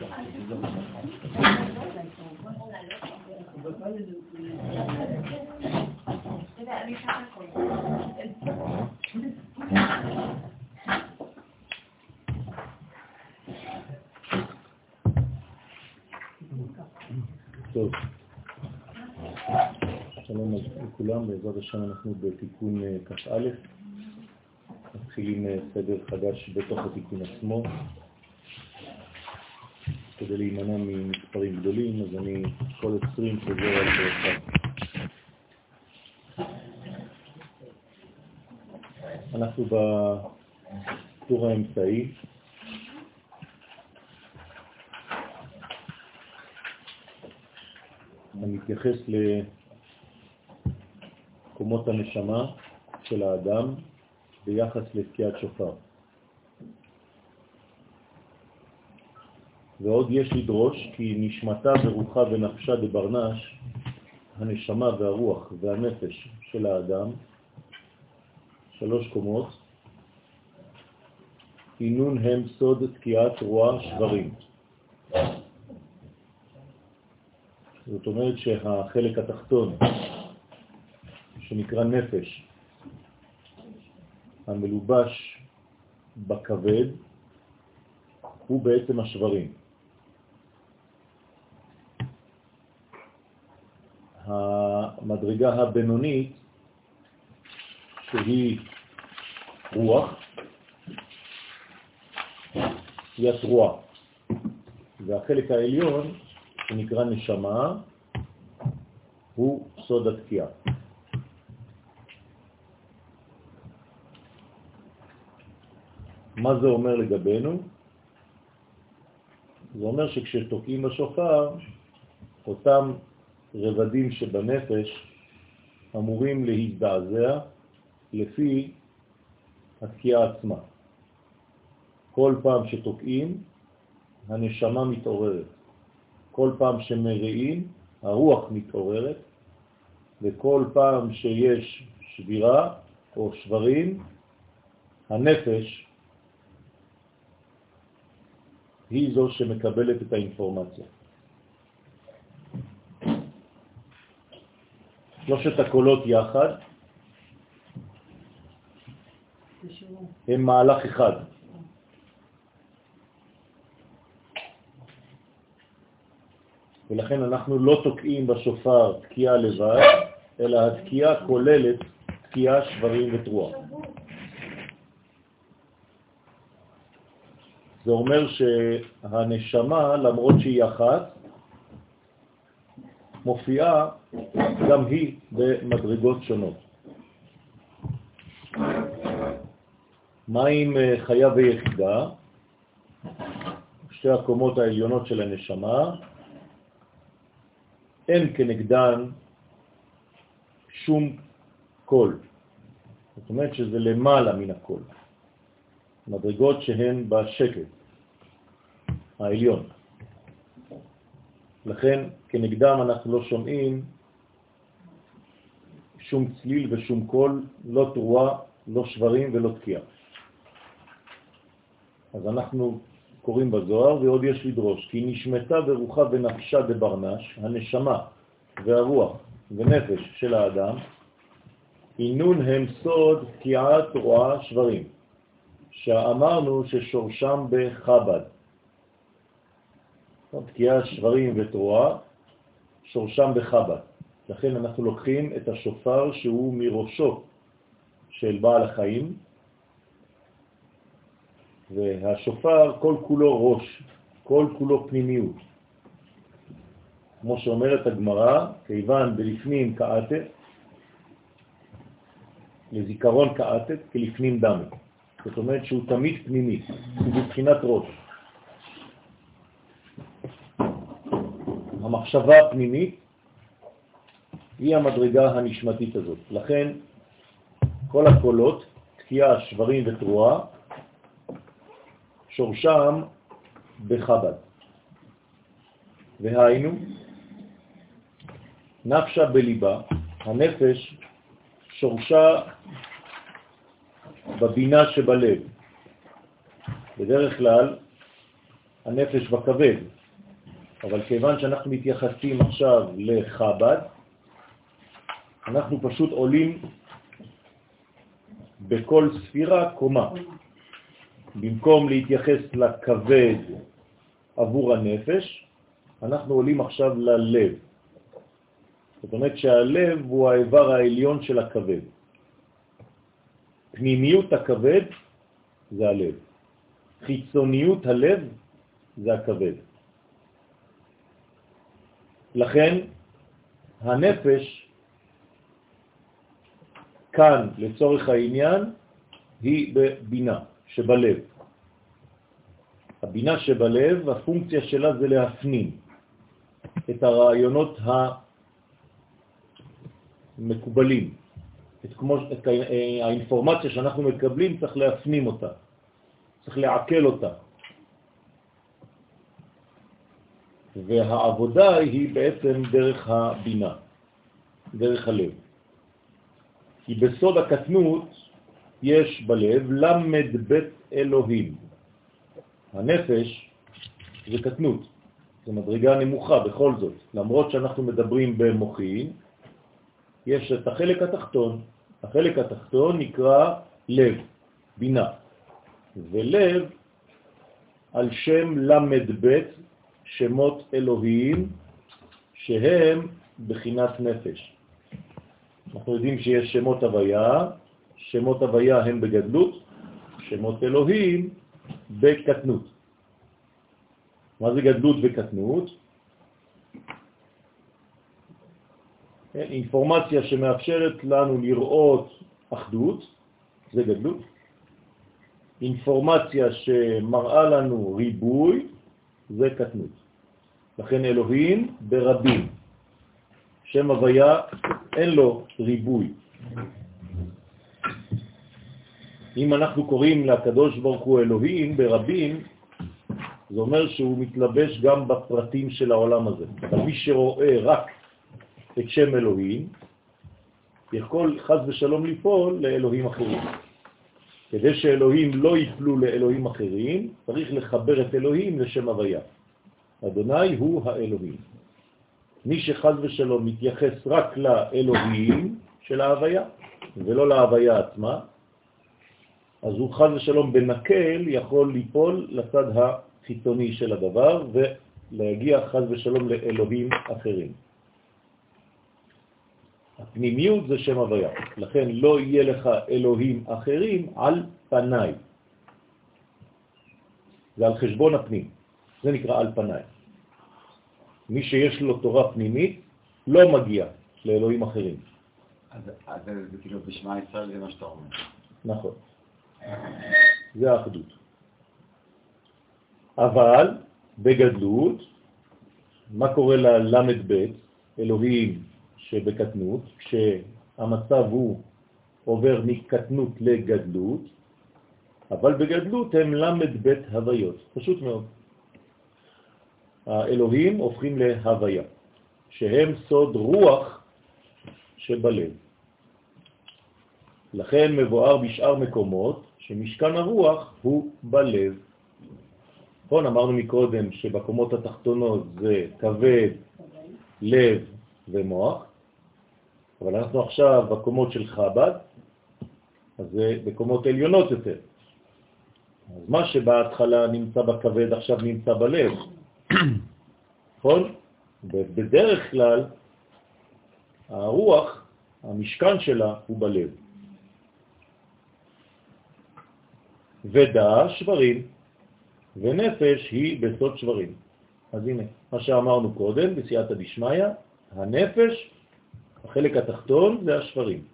טוב. שלום לכולם, בעזרת השם אנחנו בתיקון אה, כ"א, מתחילים אה, סדר חדש בתוך התיקון עצמו. כדי להימנע ממספרים גדולים, אז אני כל 20 חוזר על זה אנחנו בטור האמצעי, אני מתייחס לקומות הנשמה של האדם ביחס לתקיעת שופר. ועוד יש לדרוש כי נשמתה ורוחה ונפשה דברנש, הנשמה והרוח והנפש של האדם, שלוש קומות, עינון הם סוד תקיעת רוע שברים. זאת אומרת שהחלק התחתון, שנקרא נפש, המלובש בכבד, הוא בעצם השברים. המדרגה הבינונית, שהיא רוח, היא התרועה. והחלק העליון, שנקרא נשמה, הוא סוד התקיעה. מה זה אומר לגבינו? זה אומר שכשתוקעים בשופר, אותם רבדים שבנפש אמורים להזדעזע לפי התקיעה עצמה. כל פעם שתוקעים, הנשמה מתעוררת. כל פעם שמראים, הרוח מתעוררת, וכל פעם שיש שבירה או שברים, הנפש היא זו שמקבלת את האינפורמציה. שלושת הקולות יחד הם מהלך אחד. ולכן אנחנו לא תוקעים בשופר תקיעה לבד, אלא התקיעה כוללת תקיעה, שברים ותרועה. זה אומר שהנשמה, למרות שהיא אחת, מופיעה גם היא במדרגות שונות. מה עם אה, חיה ויחידה? שתי הקומות העליונות של הנשמה, אין כנגדן שום קול. זאת אומרת שזה למעלה מן הקול. מדרגות שהן בשקט העליון. לכן כנגדם אנחנו לא שומעים שום צליל ושום קול, לא תרועה, לא שברים ולא תקיעה. אז אנחנו קוראים בזוהר, ועוד יש לדרוש, כי נשמתה ורוחה ונפשה דברנש, הנשמה והרוח ונפש של האדם, עינון הם סוד תקיעת רועה שברים, שאמרנו ששורשם בחב"ד. תקיעה שברים ותרועה, שורשם בחב"ד. לכן אנחנו לוקחים את השופר שהוא מראשו של בעל החיים, והשופר כל כולו ראש, כל כולו פנימיות. כמו שאומרת הגמרא, כיוון בלפנים כעתת, לזיכרון כעתת כלפנים דמת. זאת אומרת שהוא תמיד פנימי, הוא בבחינת ראש. המחשבה הפנימית היא המדרגה הנשמתית הזאת. לכן כל הקולות, תקיעה, שברים ותרועה, שורשם בחב"ד. והיינו, נפשה בליבה, הנפש שורשה בבינה שבלב. בדרך כלל הנפש בכבד, אבל כיוון שאנחנו מתייחסים עכשיו לחב"ד, אנחנו פשוט עולים בכל ספירה קומה. במקום להתייחס לכבד עבור הנפש, אנחנו עולים עכשיו ללב. זאת אומרת שהלב הוא האיבר העליון של הכבד. פנימיות הכבד זה הלב. חיצוניות הלב זה הכבד. לכן הנפש כאן לצורך העניין היא בבינה שבלב. הבינה שבלב, הפונקציה שלה זה להפנים את הרעיונות המקובלים, את, כמו, את האינפורמציה שאנחנו מקבלים צריך להפנים אותה, צריך לעכל אותה. והעבודה היא בעצם דרך הבינה, דרך הלב. כי בסוד הקטנות יש בלב למד בית אלוהים. הנפש זה קטנות, זה מדרגה נמוכה בכל זאת. למרות שאנחנו מדברים במוחין, יש את החלק התחתון. החלק התחתון נקרא לב, בינה. ולב על שם למד בית שמות אלוהים שהם בחינת נפש. אנחנו יודעים שיש שמות הוויה, שמות הוויה הם בגדלות, שמות אלוהים בקטנות. מה זה גדלות וקטנות? כן, אינפורמציה שמאפשרת לנו לראות אחדות, זה גדלות. אינפורמציה שמראה לנו ריבוי, זה קטנות. לכן אלוהים ברבים. שם הוויה אין לו ריבוי. אם אנחנו קוראים לקדוש ברוך הוא אלוהים ברבים, זה אומר שהוא מתלבש גם בפרטים של העולם הזה. אבל מי שרואה רק את שם אלוהים, יכול חז ושלום ליפול לאלוהים אחרים. כדי שאלוהים לא יפלו לאלוהים אחרים, צריך לחבר את אלוהים לשם הוויה. אדוני הוא האלוהים. מי שחז ושלום מתייחס רק לאלוהים של ההוויה, ולא להוויה עצמה, אז הוא חז ושלום בנקל יכול ליפול לצד החיצוני של הדבר ולהגיע חז ושלום לאלוהים אחרים. הפנימיות זה שם הוויה, לכן לא יהיה לך אלוהים אחרים על פניי. זה על חשבון הפנים, זה נקרא על פניי. מי שיש לו תורה פנימית לא מגיע לאלוהים אחרים. אז זה כאילו בשמע ישראל זה מה שאתה אומר. נכון. זה האחדות. אבל בגדלות, מה קורה ללמד ב', אלוהים שבקטנות, כשהמצב הוא עובר מקטנות לגדלות, אבל בגדלות הם למד ב' הוויות, פשוט מאוד. האלוהים הופכים להוויה, שהם סוד רוח שבלב. לכן מבואר בשאר מקומות שמשכן הרוח הוא בלב. נכון, אמרנו מקודם שבקומות התחתונות זה כבד, לב ומוח, אבל אנחנו עכשיו בקומות של חב"ד, אז זה בקומות עליונות יותר. אז מה שבהתחלה נמצא בכבד עכשיו נמצא בלב. נכון? בדרך כלל הרוח, המשכן שלה הוא בלב. ודע שברים, ונפש היא בסוד שברים. אז הנה, מה שאמרנו קודם, בסייעתא דשמיא, הנפש, החלק התחתון זה השברים.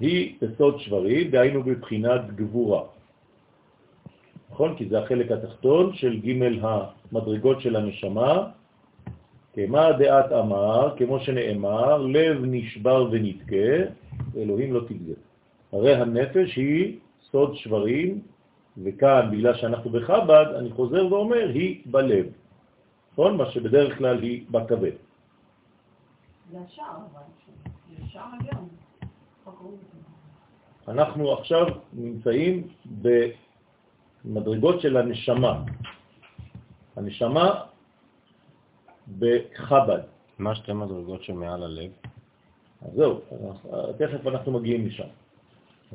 היא בסוד שברים, דהיינו בבחינת גבורה. נכון? כי זה החלק התחתון של ג' המדרגות של הנשמה, כמה דעת אמר, כמו שנאמר, לב נשבר ונתקה, אלוהים לא תגזה. הרי הנפש היא סוד שברים, וכאן, בגלל שאנחנו בחב"ד, אני חוזר ואומר, היא בלב. נכון? מה שבדרך כלל היא בכבד. זה השער, אבל זה שער הגאון. אנחנו עכשיו נמצאים מדרגות של הנשמה. הנשמה בחב"ד. מה שתי מדרגות שמעל הלב? אז זהו, תכף אנחנו מגיעים לשם.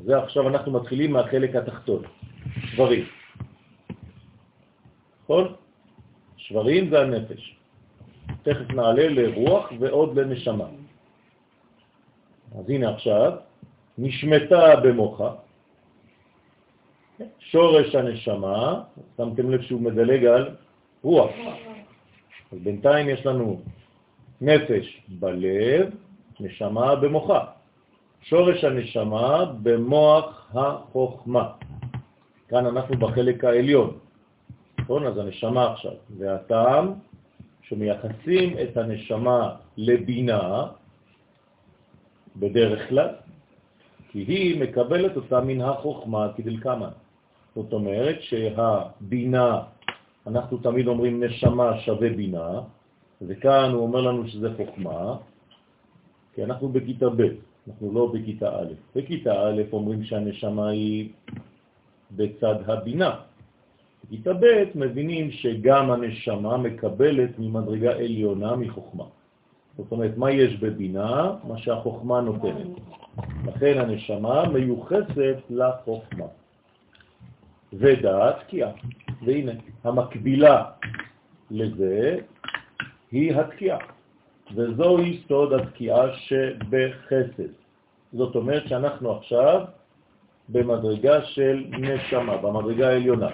זה עכשיו אנחנו מתחילים מהחלק התחתון, שברים. נכון? שברים זה הנפש. תכף נעלה לרוח ועוד לנשמה. אז הנה עכשיו, נשמתה במוחה, שורש הנשמה, שמתם לב שהוא מדלג על רוח. אז בינתיים יש לנו נפש בלב, נשמה במוחה. שורש הנשמה במוח החוכמה. כאן אנחנו בחלק העליון. נכון? אז הנשמה עכשיו. והטעם שמייחסים את הנשמה לבינה, בדרך כלל, כי היא מקבלת אותה מן החוכמה כדלקמן. זאת אומרת שהבינה, אנחנו תמיד אומרים נשמה שווה בינה, וכאן הוא אומר לנו שזה חוכמה, כי אנחנו בכיתה ב', אנחנו לא בכיתה א'. בכיתה א' אומרים שהנשמה היא בצד הבינה. בכיתה ב' מבינים שגם הנשמה מקבלת ממדרגה עליונה מחוכמה. זאת אומרת, מה יש בבינה? מה שהחוכמה נותנת. לכן הנשמה מיוחסת לחוכמה. ודעת תקיעה. והנה, המקבילה לזה היא התקיעה. וזוהי סוד התקיעה שבחסד. זאת אומרת שאנחנו עכשיו במדרגה של נשמה, במדרגה העליונה.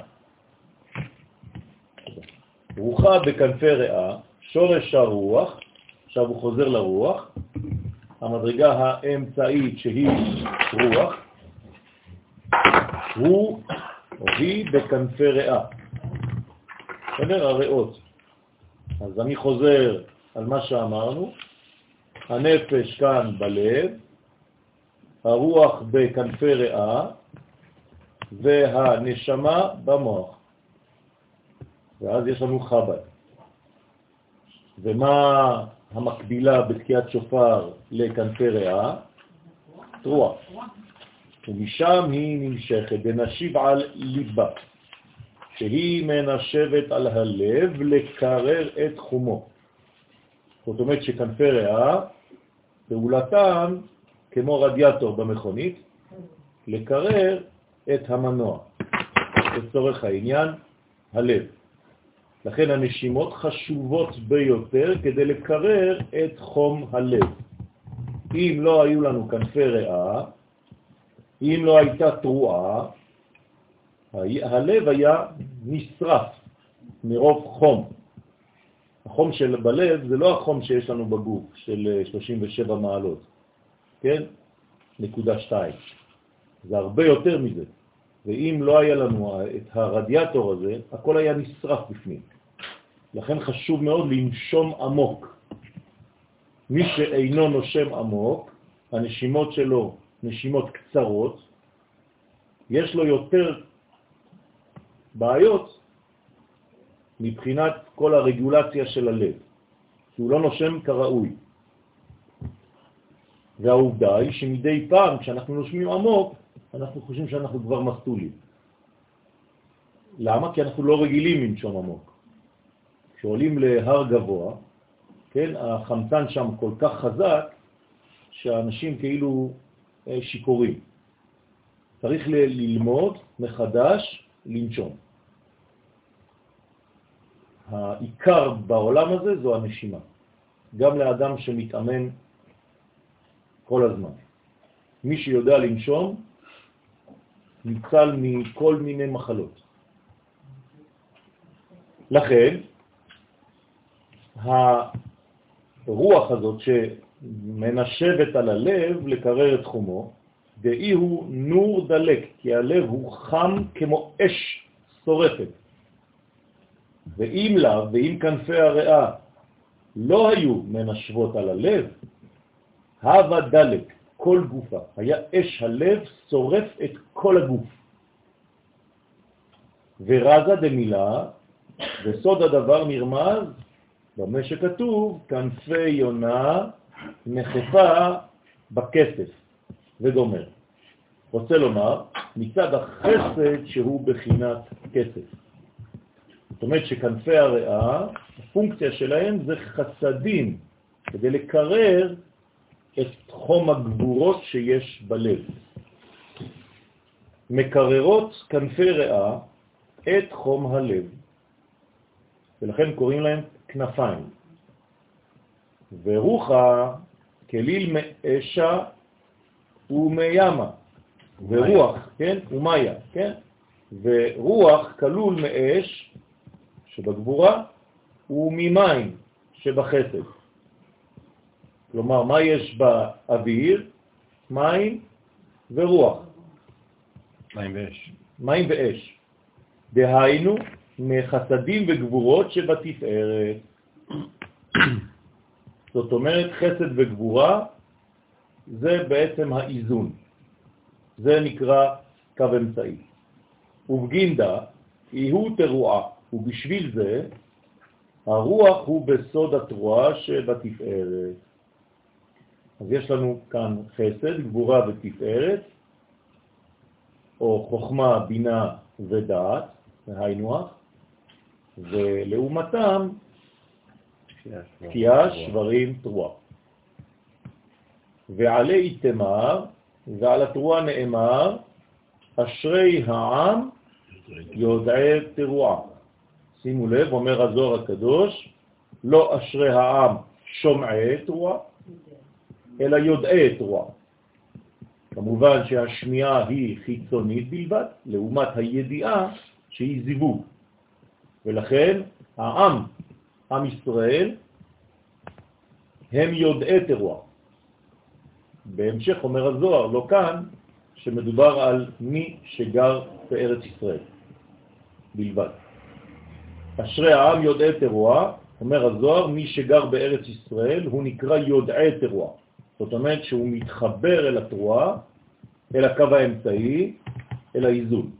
רוחה בכנפי ריאה, שורש הרוח, עכשיו הוא חוזר לרוח, המדרגה האמצעית שהיא רוח, הוא היא בכנפי ריאה. בסדר? הריאות. אז אני חוזר על מה שאמרנו, הנפש כאן בלב, הרוח בכנפי ריאה והנשמה במוח. ואז יש לנו חב"ד. ומה המקבילה בתקיעת שופר לכנפי ריאה? רוח. ומשם היא נמשכת, ונשיב על ליבה, שהיא מנשבת על הלב לקרר את חומו. זאת אומרת שכנפי ריאה, פעולתם כמו רדיאטור במכונית, לקרר את המנוע, לצורך העניין, הלב. לכן הנשימות חשובות ביותר כדי לקרר את חום הלב. אם לא היו לנו כנפי ריאה, אם לא הייתה תרועה, הלב היה נשרף מרוב חום. החום של בלב זה לא החום שיש לנו בגוף של 37 מעלות, כן? נקודה שתיים. זה הרבה יותר מזה. ואם לא היה לנו את הרדיאטור הזה, הכל היה נשרף בפנים. לכן חשוב מאוד לנשום עמוק. מי שאינו נושם עמוק, הנשימות שלו נשימות קצרות, יש לו יותר בעיות מבחינת כל הרגולציה של הלב, כי הוא לא נושם כראוי. והעובדה היא שמדי פעם כשאנחנו נושמים עמוק, אנחנו חושבים שאנחנו כבר מסטולים. למה? כי אנחנו לא רגילים לנשום עמוק. כשעולים להר גבוה, כן, החמצן שם כל כך חזק, שהאנשים כאילו אה, שיקורים. צריך ללמוד מחדש לנשום. העיקר בעולם הזה זו הנשימה, גם לאדם שמתאמן כל הזמן. מי שיודע לנשום ניצל מכל מיני מחלות. לכן, הרוח הזאת שמנשבת על הלב לקרר את תחומו, דאי הוא נור דלק, כי הלב הוא חם כמו אש שורפת. ואם לה, ואם כנפי הריאה לא היו מנשבות על הלב, הווה דלק, כל גופה, היה אש הלב שורף את כל הגוף. ורזה דמילה, וסוד הדבר נרמז במה שכתוב, כנפי יונה נחפה בכסף, וגומר. רוצה לומר, מצד החסד שהוא בחינת כסף. זאת אומרת שכנפי הריאה, הפונקציה שלהם זה חסדים, כדי לקרר את חום הגבורות שיש בלב. מקררות כנפי ריאה את חום הלב, ולכן קוראים להם כנפיים. ורוחה כליל מאשה ומימה, ורוח, כן? ומיה, כן? ורוח כלול מאש שבגבורה וממים שבחסד. כלומר, מה יש באוויר? מים ורוח. מים ואש. מים ואש. דהיינו, מחסדים וגבורות שבתפארת. זאת אומרת, חסד וגבורה זה בעצם האיזון. זה נקרא קו אמצעי. ובגינדה, הוא תרועה, ובשביל זה הרוח הוא בסוד התרועה שבתפארת. אז יש לנו כאן חסד, גבורה ותפארת, או חוכמה, בינה ודעת, היינו ולעומתם תקיעה, שברים, תרועה. ועלי תמר, ועל התרועה נאמר, אשרי העם יודעי תרועה. שימו לב, אומר הזוהר הקדוש, לא אשרי העם שומעי תרועה, אלא יודעי תרועה. כמובן שהשמיעה היא חיצונית בלבד, לעומת הידיעה שהיא זיווג. ולכן העם, עם ישראל, הם יודעי תרועה. בהמשך אומר הזוהר, לא כאן, שמדובר על מי שגר בארץ ישראל בלבד. אשרי העם יודעי תרועה, אומר הזוהר, מי שגר בארץ ישראל הוא נקרא יודעי תרועה. זאת אומרת שהוא מתחבר אל התרועה, אל הקו האמצעי, אל האיזון.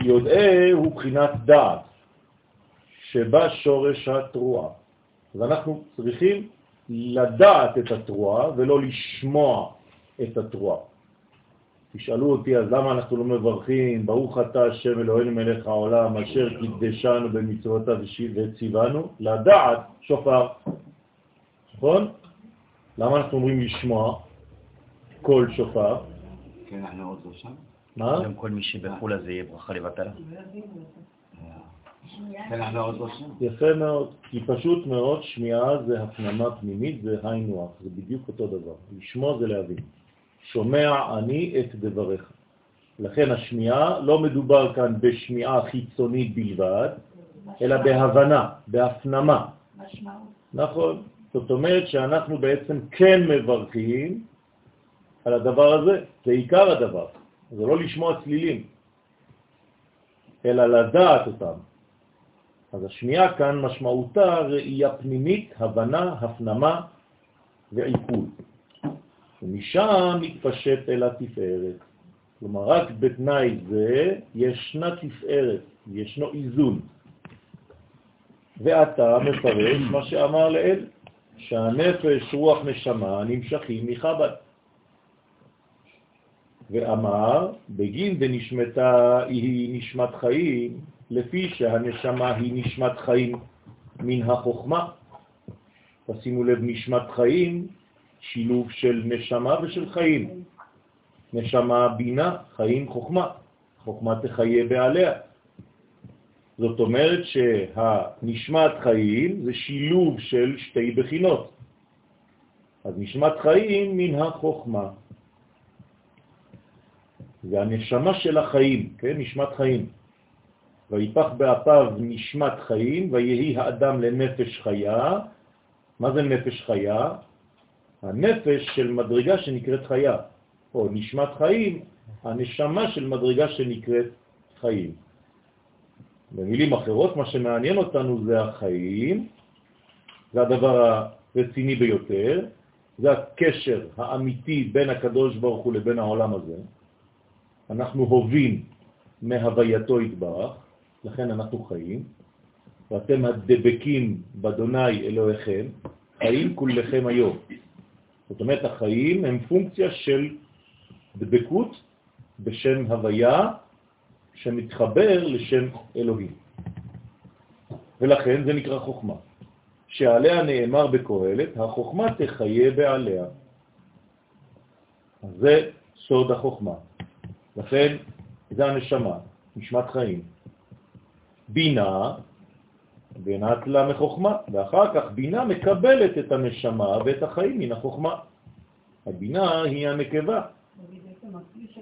יודעי הוא בחינת דעת, שבה שורש התרועה. אז אנחנו צריכים לדעת את התרועה ולא לשמוע את התרועה. תשאלו אותי, אז למה אנחנו לא מברכים, ברוך אתה השם אלוהינו מלך העולם, אשר קידשנו במצוותיו וציוונו, לדעת שופר. נכון? למה אנחנו אומרים לשמוע קול שופר? כן, אנחנו עוד לא שם. מה? גם כל מי שבחו"ל הזה יהיה ברכה לבטלה. יפה מאוד, כי פשוט מאוד שמיעה זה הפנמה פנימית, זה היינו הך, זה בדיוק אותו דבר. לשמוע זה להבין. שומע אני את דבריך. לכן השמיעה, לא מדובר כאן בשמיעה חיצונית בלבד, אלא בהבנה, בהפנמה. משמעות. נכון. זאת אומרת שאנחנו בעצם כן מברכים על הדבר הזה, זה עיקר הדבר. זה לא לשמוע צלילים, אלא לדעת אותם. אז השמיעה כאן משמעותה ראייה פנימית, הבנה, הפנמה ועיכול. ומשם מתפשט אל התפארת. כלומר, רק בתנאי זה ישנה תפארת, ישנו איזון. ואתה מפרש מה שאמר לאל, שהנפש, רוח, נשמה נמשכים מחב"ד. ואמר, בגין דנשמתה היא נשמת חיים, לפי שהנשמה היא נשמת חיים מן החוכמה. תשימו לב, נשמת חיים, שילוב של נשמה ושל חיים. נשמה בינה, חיים חוכמה. חוכמה תחיה בעליה. זאת אומרת שהנשמת חיים זה שילוב של שתי בחינות. אז נשמת חיים מן החוכמה. זה הנשמה של החיים, כן? נשמת חיים. ויפח באפיו נשמת חיים, ויהי האדם לנפש חיה. מה זה נפש חיה? הנפש של מדרגה שנקראת חיה, או נשמת חיים, הנשמה של מדרגה שנקראת חיים. במילים אחרות, מה שמעניין אותנו זה החיים, זה הדבר הרציני ביותר, זה הקשר האמיתי בין הקדוש ברוך הוא לבין העולם הזה. אנחנו הובים מהווייתו יתברך, לכן אנחנו חיים, ואתם הדבקים בדוני אלוהיכם, חיים כולכם היום. זאת אומרת, החיים הם פונקציה של דבקות בשם הוויה שמתחבר לשם אלוהים. ולכן זה נקרא חוכמה, שעליה נאמר בקהלת, החוכמה תחיה בעליה. זה סוד החוכמה. לכן זה הנשמה, נשמת חיים. בינה, בינת לה מחוכמה, ואחר כך בינה מקבלת את הנשמה ואת החיים מן החוכמה. הבינה היא הנקבה.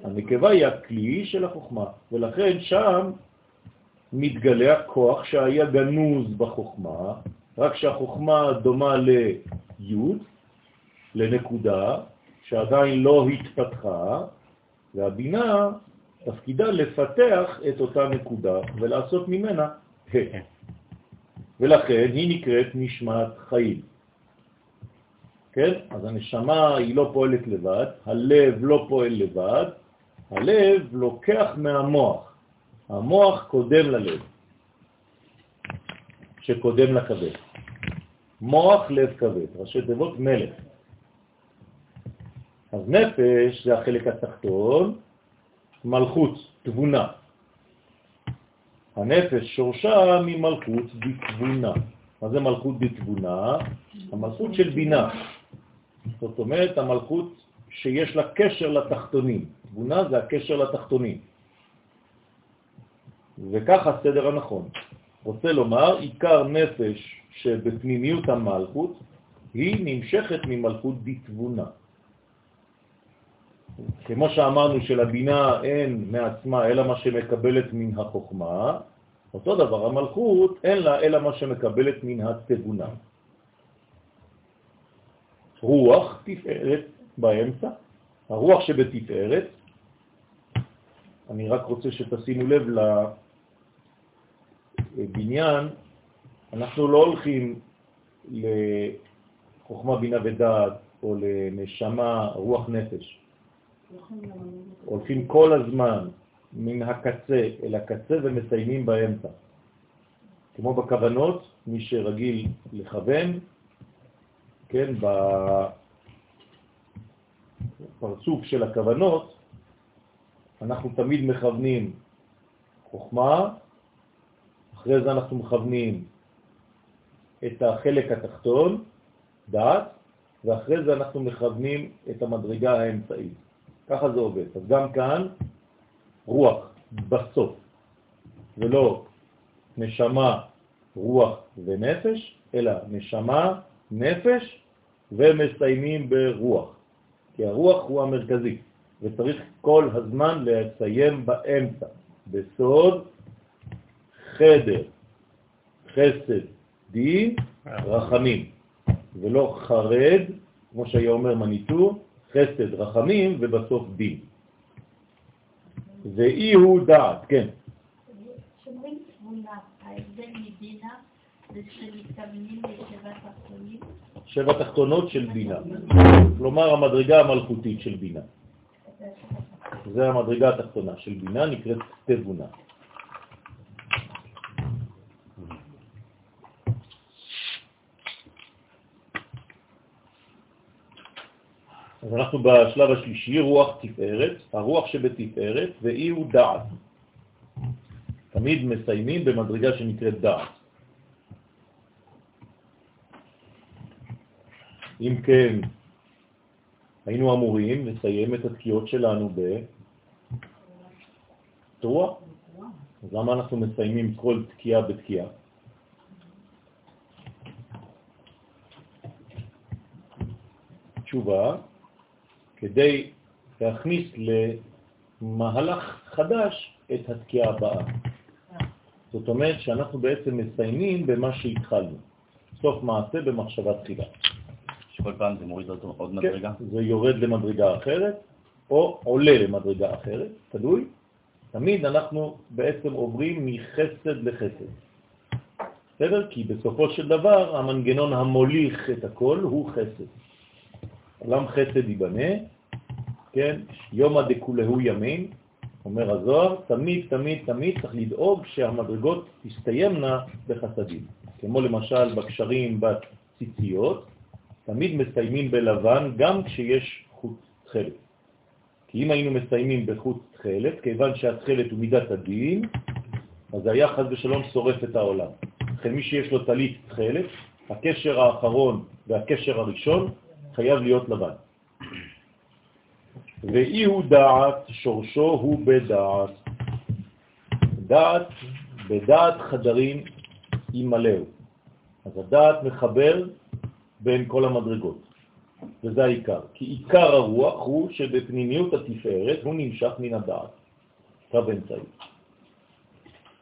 הנקבה היא הכלי של החוכמה, ולכן שם מתגלה הכוח שהיה גנוז בחוכמה, רק שהחוכמה דומה לי', לנקודה, שעדיין לא התפתחה, והבינה תפקידה לפתח את אותה נקודה ולעשות ממנה ה'. כן. ולכן היא נקראת נשמת חיים. כן? אז הנשמה היא לא פועלת לבד, הלב לא פועל לבד, הלב לוקח מהמוח. המוח קודם ללב, שקודם לכבד. מוח, לב, כבד, ראשי תיבות מלך. אז נפש זה החלק התחתון, מלכות, תבונה. הנפש שורשה ממלכות בתבונה. מה זה מלכות בתבונה? המלכות של בינה. זאת אומרת, המלכות שיש לה קשר לתחתונים. תבונה זה הקשר לתחתונים. וכך הסדר הנכון. רוצה לומר, עיקר נפש שבפנימיות המלכות היא נמשכת ממלכות בתבונה. כמו שאמרנו שלבינה אין מעצמה אלא מה שמקבלת מן החוכמה, אותו דבר המלכות אין לה אלא מה שמקבלת מן התבונה. רוח תפארת באמצע, הרוח שבתפארת, אני רק רוצה שתשימו לב לבניין, אנחנו לא הולכים לחוכמה, בינה ודעת או לנשמה, רוח נפש. הולכים כל הזמן מן הקצה אל הקצה ומסיימים באמצע. כמו בכוונות, מי שרגיל לכוון, כן, בפרצוף של הכוונות, אנחנו תמיד מכוונים חוכמה, אחרי זה אנחנו מכוונים את החלק התחתון, דעת, ואחרי זה אנחנו מכוונים את המדרגה האמצעית. ככה זה עובד. אז גם כאן רוח בסוף, ולא נשמה, רוח ונפש, אלא נשמה, נפש, ומסיימים ברוח. כי הרוח הוא המרכזי, וצריך כל הזמן לסיים באמצע, בסוד, חדר, חסד, דין, רחמים, ולא חרד, כמו שהיה אומר מניטור, חסד, רחמים, ובסוף דין. ואי הוא דעת, כן. כשאומרים תבונה, ההבדל מבינה זה שמתכוונים לשבע תחתונים? שבע תחתונות של בינה. כלומר, המדרגה המלכותית של בינה. זה המדרגה התחתונה של בינה, נקראת תבונה. אז אנחנו בשלב השלישי, רוח תפארת, הרוח שבתפארת, ואי הוא דעת. תמיד מסיימים במדרגה שנקראת דעת. אם כן, היינו אמורים לסיים את התקיעות שלנו בתרועה. אז למה אנחנו מסיימים כל תקיעה בתקיעה? תשובה, כדי להכניס למהלך חדש את התקיעה הבאה. זאת אומרת שאנחנו בעצם מסיימים במה שהתחלנו. סוף מעשה במחשבה תחילה. שכל פעם זה מוריד אותו עוד כן, מדרגה? זה יורד למדרגה אחרת, או עולה למדרגה אחרת, תלוי. תמיד אנחנו בעצם עוברים מחסד לחסד. בסדר? כי בסופו של דבר המנגנון המוליך את הכל הוא חסד. עולם חסד ייבנה, כן? יומא דכולהו ימין, אומר הזוהר, תמיד, תמיד, תמיד צריך לדאוג שהמדרגות תסתיימנה בחסדים. כמו למשל בקשרים בציציות, תמיד מסיימים בלבן גם כשיש חוט חלק. כי אם היינו מסיימים בחוט תחלת, כיוון שהתחלת הוא מידת הדין, אז היה חז ושלום שורף את העולם. לכן מי שיש לו טלית תחלת, הקשר האחרון והקשר הראשון חייב להיות לבן. ואי הוא דעת, שורשו הוא בדעת. דעת, בדעת חדרים ימלאו. אז הדעת מחבר בין כל המדרגות, וזה העיקר. כי עיקר הרוח הוא שבפנימיות התפארת הוא נמשך מן הדעת, קו אמצעי.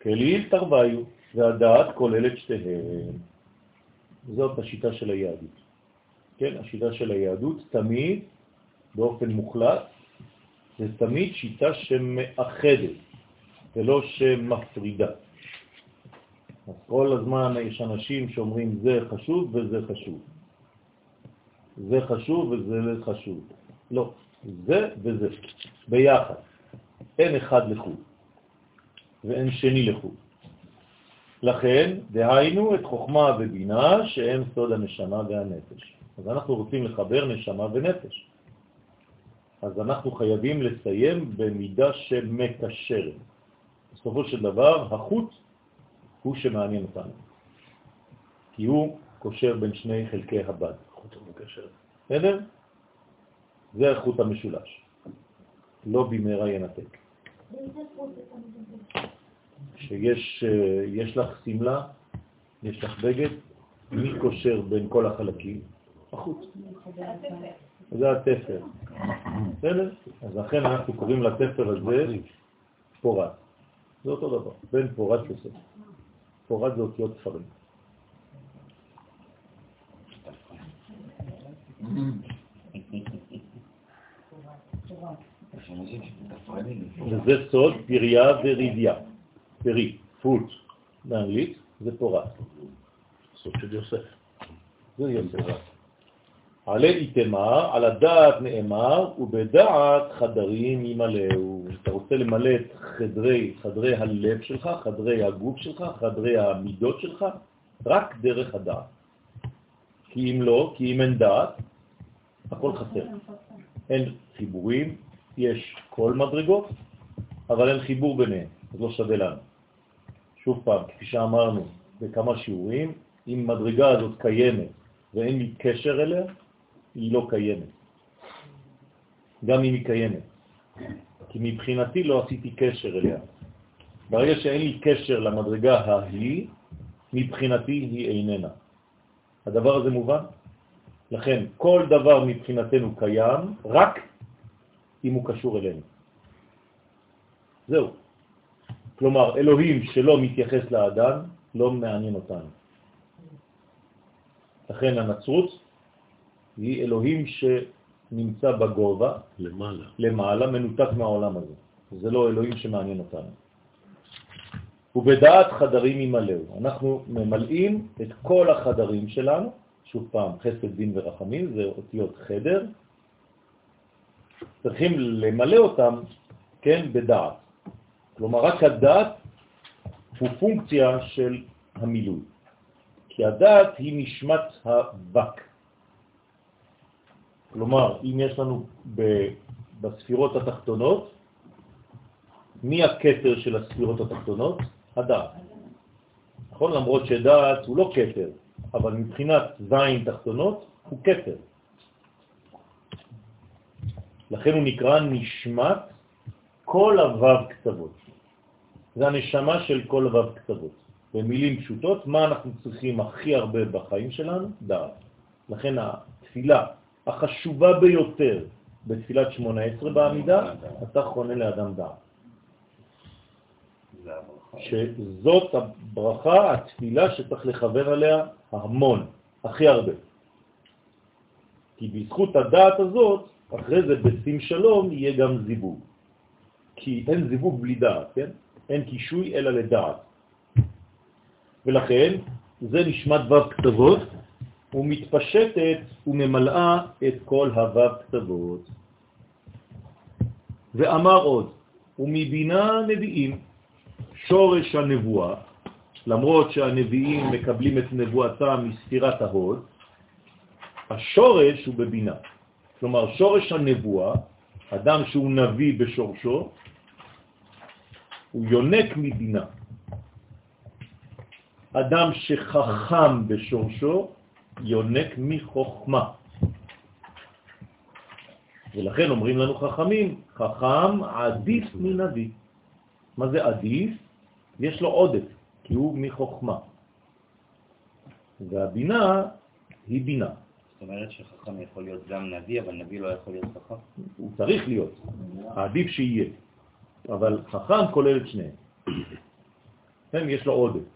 כליל תרוויו, והדעת כוללת שתיהן. זאת השיטה של היהדות. כן, השיטה של היהדות תמיד, באופן מוחלט, זה תמיד שיטה שמאחדת, ולא שמפרידה. אז כל הזמן יש אנשים שאומרים זה חשוב וזה חשוב. זה חשוב וזה חשוב. לא, זה וזה, ביחד. אין אחד לחוד, ואין שני לחוד. לכן, דהיינו את חוכמה ובינה שהם סוד הנשמה והנפש. אז אנחנו רוצים לחבר נשמה ונפש. אז אנחנו חייבים לסיים במידה שמקשרת. בסופו של דבר, החוט הוא שמעניין אותנו. כי הוא קושר בין שני חלקי הבד. חוט המקשר. בסדר? זה החוט המשולש. לא במהרה ינתק. כשיש יש לך סמלה, יש לך בגד, מי קושר בין כל החלקים? החוט. זה התפר. בסדר? אז לכן אנחנו קוראים לתפר הזה פורת. זה אותו דבר, בין פורת לסוף. פורת זה אותיות תפרים. וזה סוד פריה ורידיה. פרי, פרוט, באנגלית, זה פורת. סוד של יוסף. זה יוסף. עלי איתמר, על הדעת נאמר, ובדעת חדרים ימלאו. אתה רוצה למלא את חדרי, חדרי הלב שלך, חדרי הגוף שלך, חדרי המידות שלך, רק דרך הדעת. כי אם לא, כי אם אין דעת, הכל חסר. אין חיבורים, יש כל מדרגות, אבל אין חיבור ביניהם, אז לא שווה לנו. שוב פעם, כפי שאמרנו בכמה שיעורים, אם מדרגה הזאת קיימת ואין לי קשר אליה, היא לא קיימת. גם אם היא קיימת. כי מבחינתי לא עשיתי קשר אליה. ברגע שאין לי קשר למדרגה ההיא, מבחינתי היא איננה. הדבר הזה מובן? לכן, כל דבר מבחינתנו קיים רק אם הוא קשור אלינו. זהו. כלומר, אלוהים שלא מתייחס לאדם לא מעניין אותנו. לכן הנצרות היא אלוהים שנמצא בגובה, למעלה, למעלה מנותק מהעולם הזה. זה לא אלוהים שמעניין אותנו. ובדעת חדרים ימלאו. אנחנו ממלאים את כל החדרים שלנו, שוב פעם, חסד, דין ורחמים, זה אותיות חדר, צריכים למלא אותם, כן, בדעת. כלומר, רק הדעת הוא פונקציה של המילוי. כי הדעת היא נשמת הבק. כלומר, אם יש לנו בספירות התחתונות, מי הכתר של הספירות התחתונות? הדעת. נכון? למרות שדעת הוא לא כתר, אבל מבחינת זין תחתונות הוא כתר. לכן הוא נקרא נשמת כל הוו קצוות. זה הנשמה של כל הוו קצוות. במילים פשוטות, מה אנחנו צריכים הכי הרבה בחיים שלנו? דעת. לכן התפילה החשובה ביותר בתפילת 18 בעמידה, אתה חונה לאדם דעת. שזאת הברכה, התפילה שצריך לכוון עליה המון, הכי הרבה. כי בזכות הדעת הזאת, אחרי זה בשים שלום יהיה גם זיווג. כי אין זיווג בלי דעת, כן? אין קישוי אלא לדעת. ולכן זה נשמת ו' כתבות, ומתפשטת וממלאה את כל הוו כתבות. ואמר עוד, ומבינה נביאים, שורש הנבואה, למרות שהנביאים מקבלים את נבואתם מסתירת ההוד, השורש הוא בבינה. כלומר, שורש הנבואה אדם שהוא נביא בשורשו, הוא יונק מבינה. אדם שחכם בשורשו, יונק מחוכמה. ולכן אומרים לנו חכמים, חכם עדיף מנביא. מה זה עדיף? יש לו עודף, כי הוא מחוכמה. והבינה היא בינה. זאת אומרת שחכם יכול להיות גם נביא, אבל נביא לא יכול להיות חכם? הוא צריך להיות, עדיף שיהיה. אבל חכם כולל את שניהם. כן, יש לו עודף.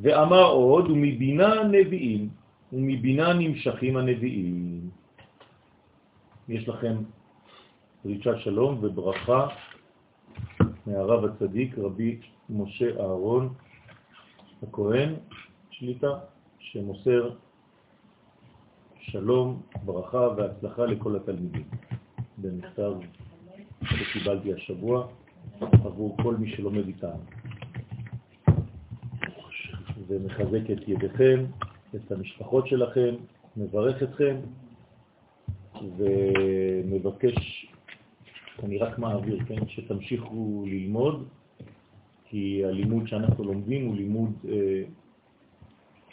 ואמר עוד, ומבינה נביאים, ומבינה נמשכים הנביאים. יש לכם דרישת שלום וברכה מהרב הצדיק רבי משה אהרון הכהן שליטה, שמוסר שלום, ברכה והצלחה לכל התלמידים. במכתב שקיבלתי השבוע עבור כל מי שלומד איתנו. ומחזק את ידיכם, את המשפחות שלכם, מברך אתכם ומבקש, אני רק מעביר, כן, שתמשיכו ללמוד, כי הלימוד שאנחנו לומדים הוא לימוד אה,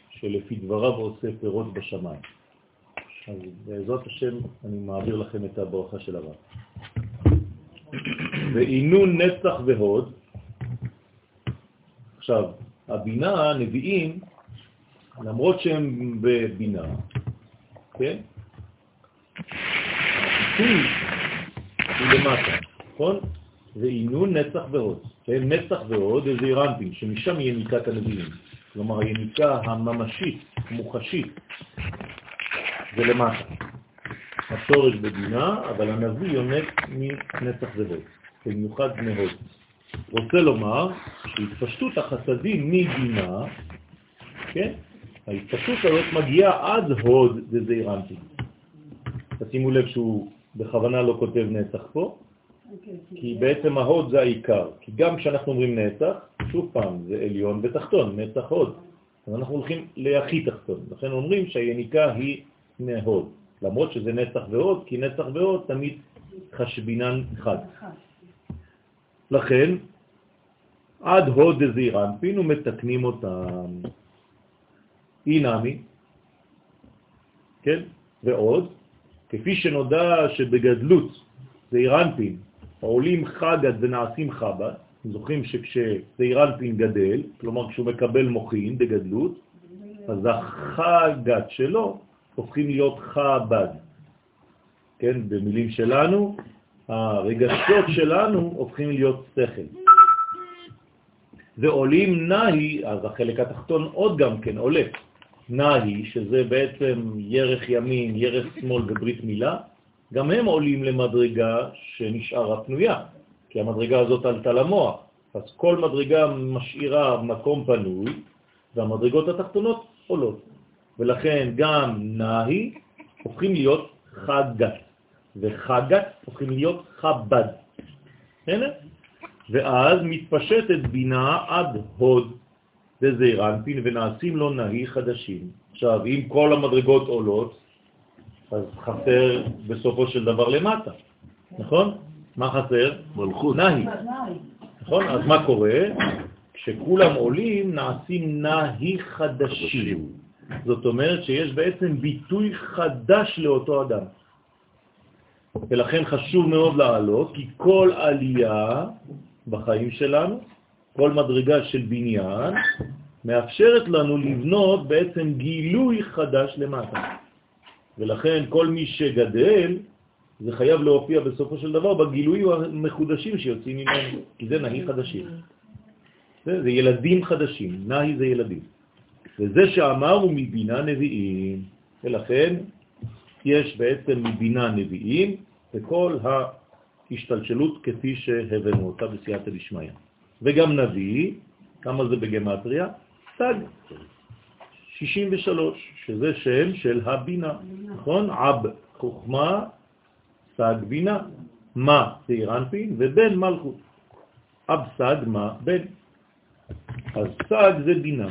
שלפי דבריו עושה פירות בשמיים. אז בעזרת השם אני מעביר לכם את הברכה של הרב. ועינון נצח והוד. עכשיו, הבינה, הנביאים, למרות שהם בבינה, כן? הביטוי הוא למטה, נכון? ועינון נצח והוד. כן? נצח והוד זה אירנטים, שמשם יניקת הנביאים. כלומר, היניקה הממשית, המוחשית, זה למטה. השורש בבינה, אבל הנביא יונק מנצח והוד, במיוחד מהוד. רוצה לומר שהתפשטות החסדים מבינה, כן? ההתפשטות הזאת מגיעה עד הוד דזעירנטי. תשימו לב שהוא בכוונה לא כותב נצח פה, כי בעצם ההוד זה העיקר. כי גם כשאנחנו אומרים נצח, שוב פעם, זה עליון ותחתון, נצח הוד. אז אנחנו הולכים להכי תחתון. לכן אומרים שהיניקה היא מהוד. למרות שזה נצח והוד, כי נצח והוד תמיד חשבינן חד. לכן, עד הוד דזעירנפין ומתקנים אותם. אינמי, כן? ועוד, כפי שנודע שבגדלות זעירנפין עולים חגת ונעשים חב"ד, זוכרים שכשזעירנפין גדל, כלומר כשהוא מקבל מוחין בגדלות, אז החגת שלו הופכים להיות חב"ד. כן, במילים שלנו, הרגשות שלנו הופכים להיות שכל. ועולים נהי, אז החלק התחתון עוד גם כן עולה. נהי, שזה בעצם ירך ימין, ירך שמאל וברית מילה, גם הם עולים למדרגה שנשארה פנויה, כי המדרגה הזאת עלתה למוח. אז כל מדרגה משאירה מקום פנוי, והמדרגות התחתונות עולות. ולכן גם נהי הופכים להיות חגת, וחגת הופכים להיות חבד. הנה. ואז מתפשטת בינה עד הוד וזעירנפין ונעשים לו נהי חדשים. עכשיו, אם כל המדרגות עולות, אז חסר בסופו של דבר למטה, נכון? מה חסר? מלכות. נהי. נכון? אז מה קורה? כשכולם עולים נעשים נהי חדשים. זאת אומרת שיש בעצם ביטוי חדש לאותו אדם. ולכן חשוב מאוד לעלות, כי כל עלייה בחיים שלנו, כל מדרגה של בניין, מאפשרת לנו לבנות בעצם גילוי חדש למטה. ולכן כל מי שגדל, זה חייב להופיע בסופו של דבר בגילויים המחודשים שיוצאים ממנו, כי זה נהי חדשים. זה, זה ילדים חדשים, נהי זה ילדים. וזה שאמר הוא מבינה נביאים, ולכן יש בעצם מבינה נביאים וכל ההשתלשלות כפי שהבאנו אותה בסייעתא דשמיא. וגם נביא, כמה זה בגמטריה? סג. 63, שזה שם של הבינה, נכון? עב חוכמה, סג בינה, מה צעירנפין ובן מלכות. אב סג מה בן. אז סג זה בינה.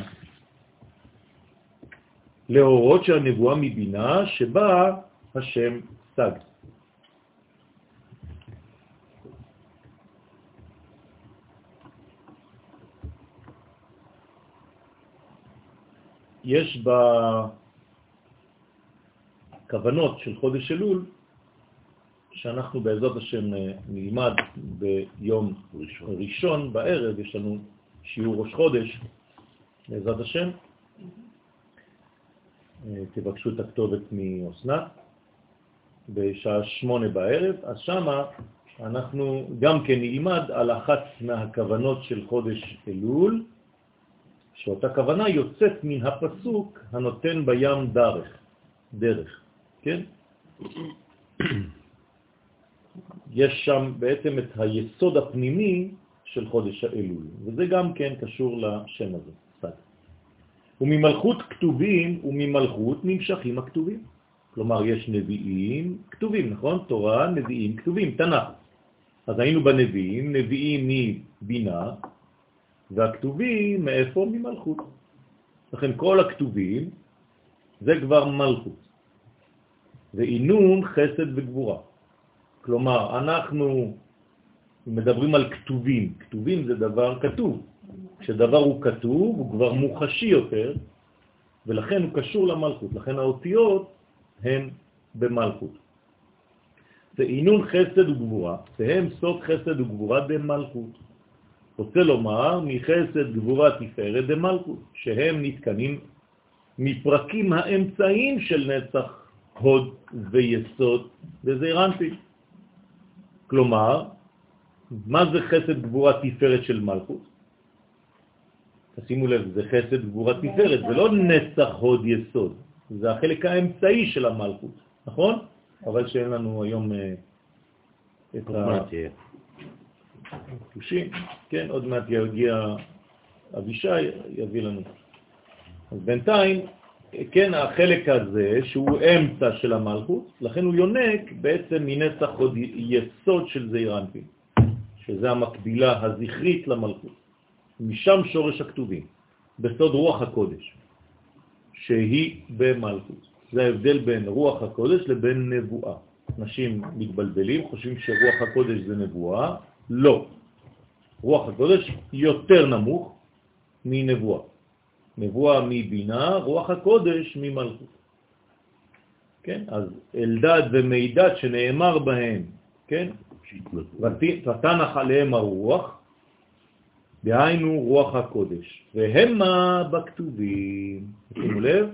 להורות שהנבואה מבינה שבה השם סג. יש בכוונות של חודש אלול, שאנחנו בעזרת השם אה, נלמד ביום ראשון, ראשון בערב, יש לנו שיעור ראש חודש, בעזרת השם. אה, תבקשו את הכתובת מאוסנת בשעה שמונה בערב, אז שמה אנחנו גם כן נלמד על אחת מהכוונות של חודש אלול, שאותה כוונה יוצאת מן הפסוק הנותן בים דרך, דרך, כן? יש שם בעצם את היסוד הפנימי של חודש האלול, וזה גם כן קשור לשם הזה, סת. וממלכות כתובים וממלכות נמשכים הכתובים. כלומר, יש נביאים כתובים, נכון? תורה, נביאים כתובים, תנ"ך. אז היינו בנביאים, נביאים מבינה, והכתובים מאיפה? ממלכות. לכן כל הכתובים זה כבר מלכות. ועינון חסד וגבורה. כלומר, אנחנו מדברים על כתובים. כתובים זה דבר כתוב. כשדבר הוא כתוב, הוא כבר מוחשי יותר, ולכן הוא קשור למלכות. לכן האותיות הן במלכות. ועינון חסד וגבורה, והם סוד חסד וגבורה במלכות. רוצה לומר מחסד גבורה תפארת דמלכות, שהם נתקנים מפרקים האמצעיים של נצח הוד ויסוד בזעיר אנפין. כלומר, מה זה חסד גבורה תפארת של מלכות? תשימו לב, זה חסד גבורה תפארת, זה לא נצח הוד יסוד, זה החלק האמצעי של המלכות, נכון? אבל שאין לנו היום אה, את התושים, כן, עוד מעט יגיע אבישי, יביא לנו. אז בינתיים, כן, החלק הזה, שהוא אמצע של המלכות, לכן הוא יונק בעצם מנצח עוד יסוד של זעיר שזה המקבילה הזכרית למלכות. משם שורש הכתובים, בסוד רוח הקודש, שהיא במלכות. זה ההבדל בין רוח הקודש לבין נבואה. אנשים מתבלבלים, חושבים שרוח הקודש זה נבואה, לא. רוח הקודש יותר נמוך מנבואה. נבואה מבינה, רוח הקודש ממלכות. כן? אז אלדד ומידד שנאמר בהם, כן? ותנח עליהם הרוח, דהיינו רוח הקודש, והמה בכתובים, שימו לב,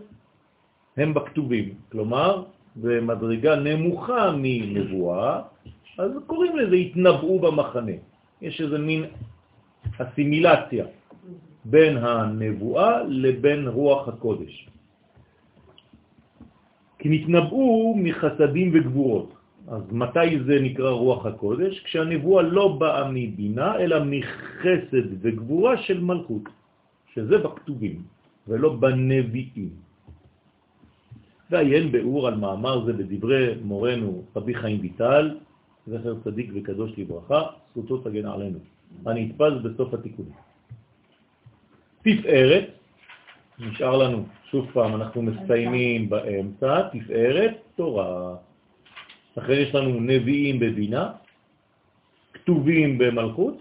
הם בכתובים, כלומר, במדרגה נמוכה מנבואה, אז קוראים לזה התנבאו במחנה. יש איזה מין אסימילציה בין הנבואה לבין רוח הקודש. כי נתנבאו מחסדים וגבורות. אז מתי זה נקרא רוח הקודש? כשהנבואה לא באה מבינה, אלא מחסד וגבורה של מלכות, שזה בכתובים, ולא בנביאים. ועיין באור על מאמר זה בדברי מורנו רבי חיים ויטל, זכר צדיק וקדוש לברכה, זכותו תגן עלינו. הנתפס בסוף התיקון. תפארת, נשאר לנו, שוב פעם, אנחנו מסיימים באמצע, תפארת תורה. אחרי יש לנו נביאים בבינה, כתובים במלכות,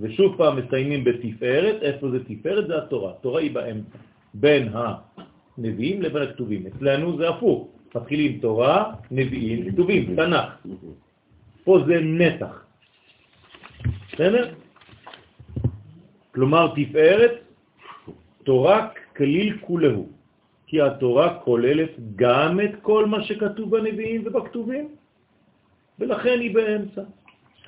ושוב פעם מסיימים בתפארת, איפה זה תפארת? זה התורה. תורה היא באמצע, בין הנביאים לבין הכתובים. אצלנו זה הפוך, מתחילים תורה, נביאים, כתובים, תנ"ך. פה זה נתח. בסדר? כלומר, תפארת, תורה כליל כולהו, כי התורה כוללת גם את כל מה שכתוב בנביאים ובכתובים, ולכן היא באמצע.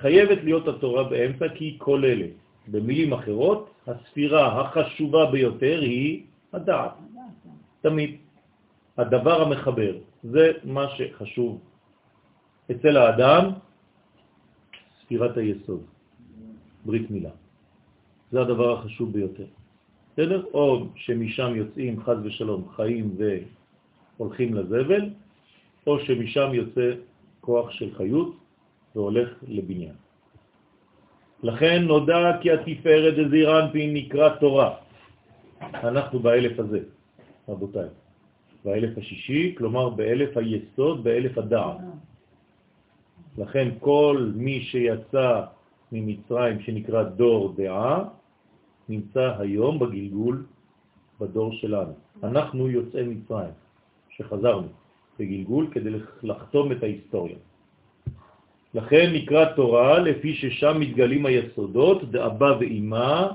חייבת להיות התורה באמצע כי היא כוללת. במילים אחרות, הספירה החשובה ביותר היא הדעת. תמיד. הדבר המחבר, זה מה שחשוב. אצל האדם, ספירת היסוד, ברית מילה. זה הדבר החשוב ביותר. בסדר? או שמשם יוצאים חז ושלום חיים והולכים לזבל, או שמשם יוצא כוח של חיות והולך לבניין. לכן נודע כי התפארת דזירנפין נקרא תורה. אנחנו באלף הזה, רבותיי. באלף השישי, כלומר באלף היסוד, באלף הדעת. לכן כל מי שיצא ממצרים שנקרא דור דעה, נמצא היום בגלגול בדור שלנו. אנחנו יוצאי מצרים, שחזרנו בגלגול כדי לחתום את ההיסטוריה. לכן נקרא תורה לפי ששם מתגלים היסודות, דאבא ואימא,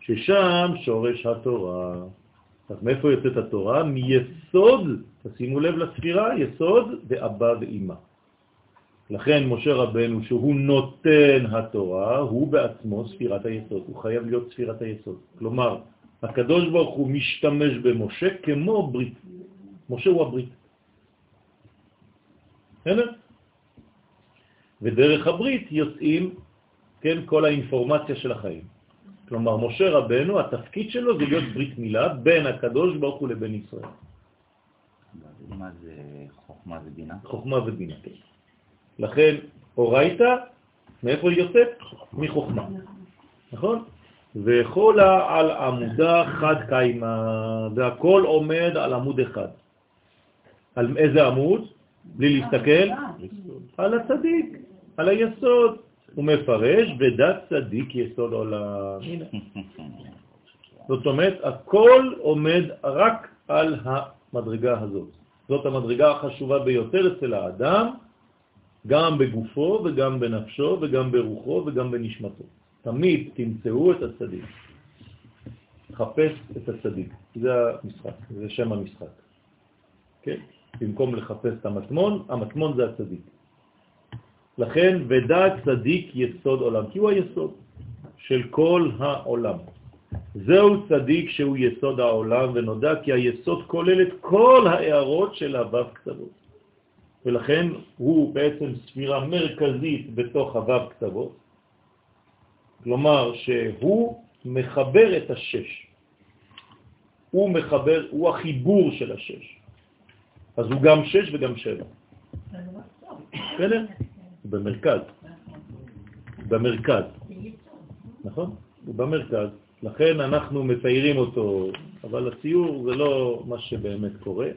ששם שורש התורה. אז מאיפה יוצאת התורה? מיסוד, תשימו לב לספירה, יסוד דאבא ואימא. לכן משה רבנו, שהוא נותן התורה, הוא בעצמו ספירת היסוד, הוא חייב להיות ספירת היסוד. כלומר, הקדוש ברוך הוא משתמש במשה כמו ברית. משה הוא הברית. בסדר? ודרך הברית יוצאים, כן, כל האינפורמציה של החיים. כלומר, משה רבנו, התפקיד שלו זה להיות ברית מילה בין הקדוש ברוך הוא לבין ישראל. מה זה חוכמה ובינה? חוכמה ובינה, כן. לכן, אורייתא, מאיפה היא יוצאת? מחוכמה. נכון? וחולה על עמודה חד קיימה, והכל עומד על עמוד אחד. על איזה עמוד? בלי להסתכל? על הצדיק, על היסוד. הוא מפרש, ודת צדיק יסוד עולם. זאת אומרת, הכל עומד רק על המדרגה הזאת. זאת המדרגה החשובה ביותר אצל האדם, גם בגופו וגם בנפשו וגם ברוחו וגם בנשמתו. תמיד תמצאו את הצדיק. חפש את הצדיק. זה המשחק, זה שם המשחק. כן? במקום לחפש את המטמון, המטמון זה הצדיק. לכן, ודע צדיק יסוד עולם, כי הוא היסוד של כל העולם. זהו צדיק שהוא יסוד העולם, ונודע כי היסוד כולל את כל הערות של הוו קצוות. ולכן הוא בעצם ספירה מרכזית בתוך הוו קצוות, כלומר שהוא מחבר את השש. הוא מחבר, הוא החיבור של השש. אז הוא גם שש וגם שבע. בסדר? במרכז. במרכז. נכון? הוא במרכז. לכן אנחנו מציירים אותו, אבל הציור זה לא מה שבאמת קורה,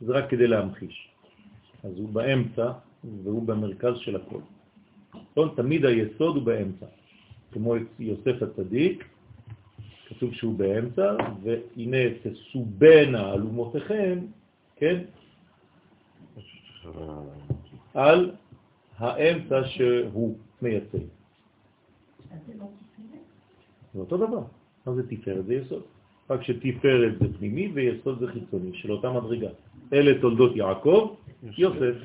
זה רק כדי להמחיש. אז הוא באמצע והוא במרכז של הכל. נכון? תמיד היסוד הוא באמצע. כמו יוסף הצדיק, כתוב שהוא באמצע, והנה תסובנה אלומותיכם, כן? על האמצע שהוא מייצג. זה אותו דבר. מה זה תפארת? זה יסוד. רק שתפארת זה פנימי ויסוד זה חיצוני, של אותה מדרגה. אלה תולדות יעקב, יוסף.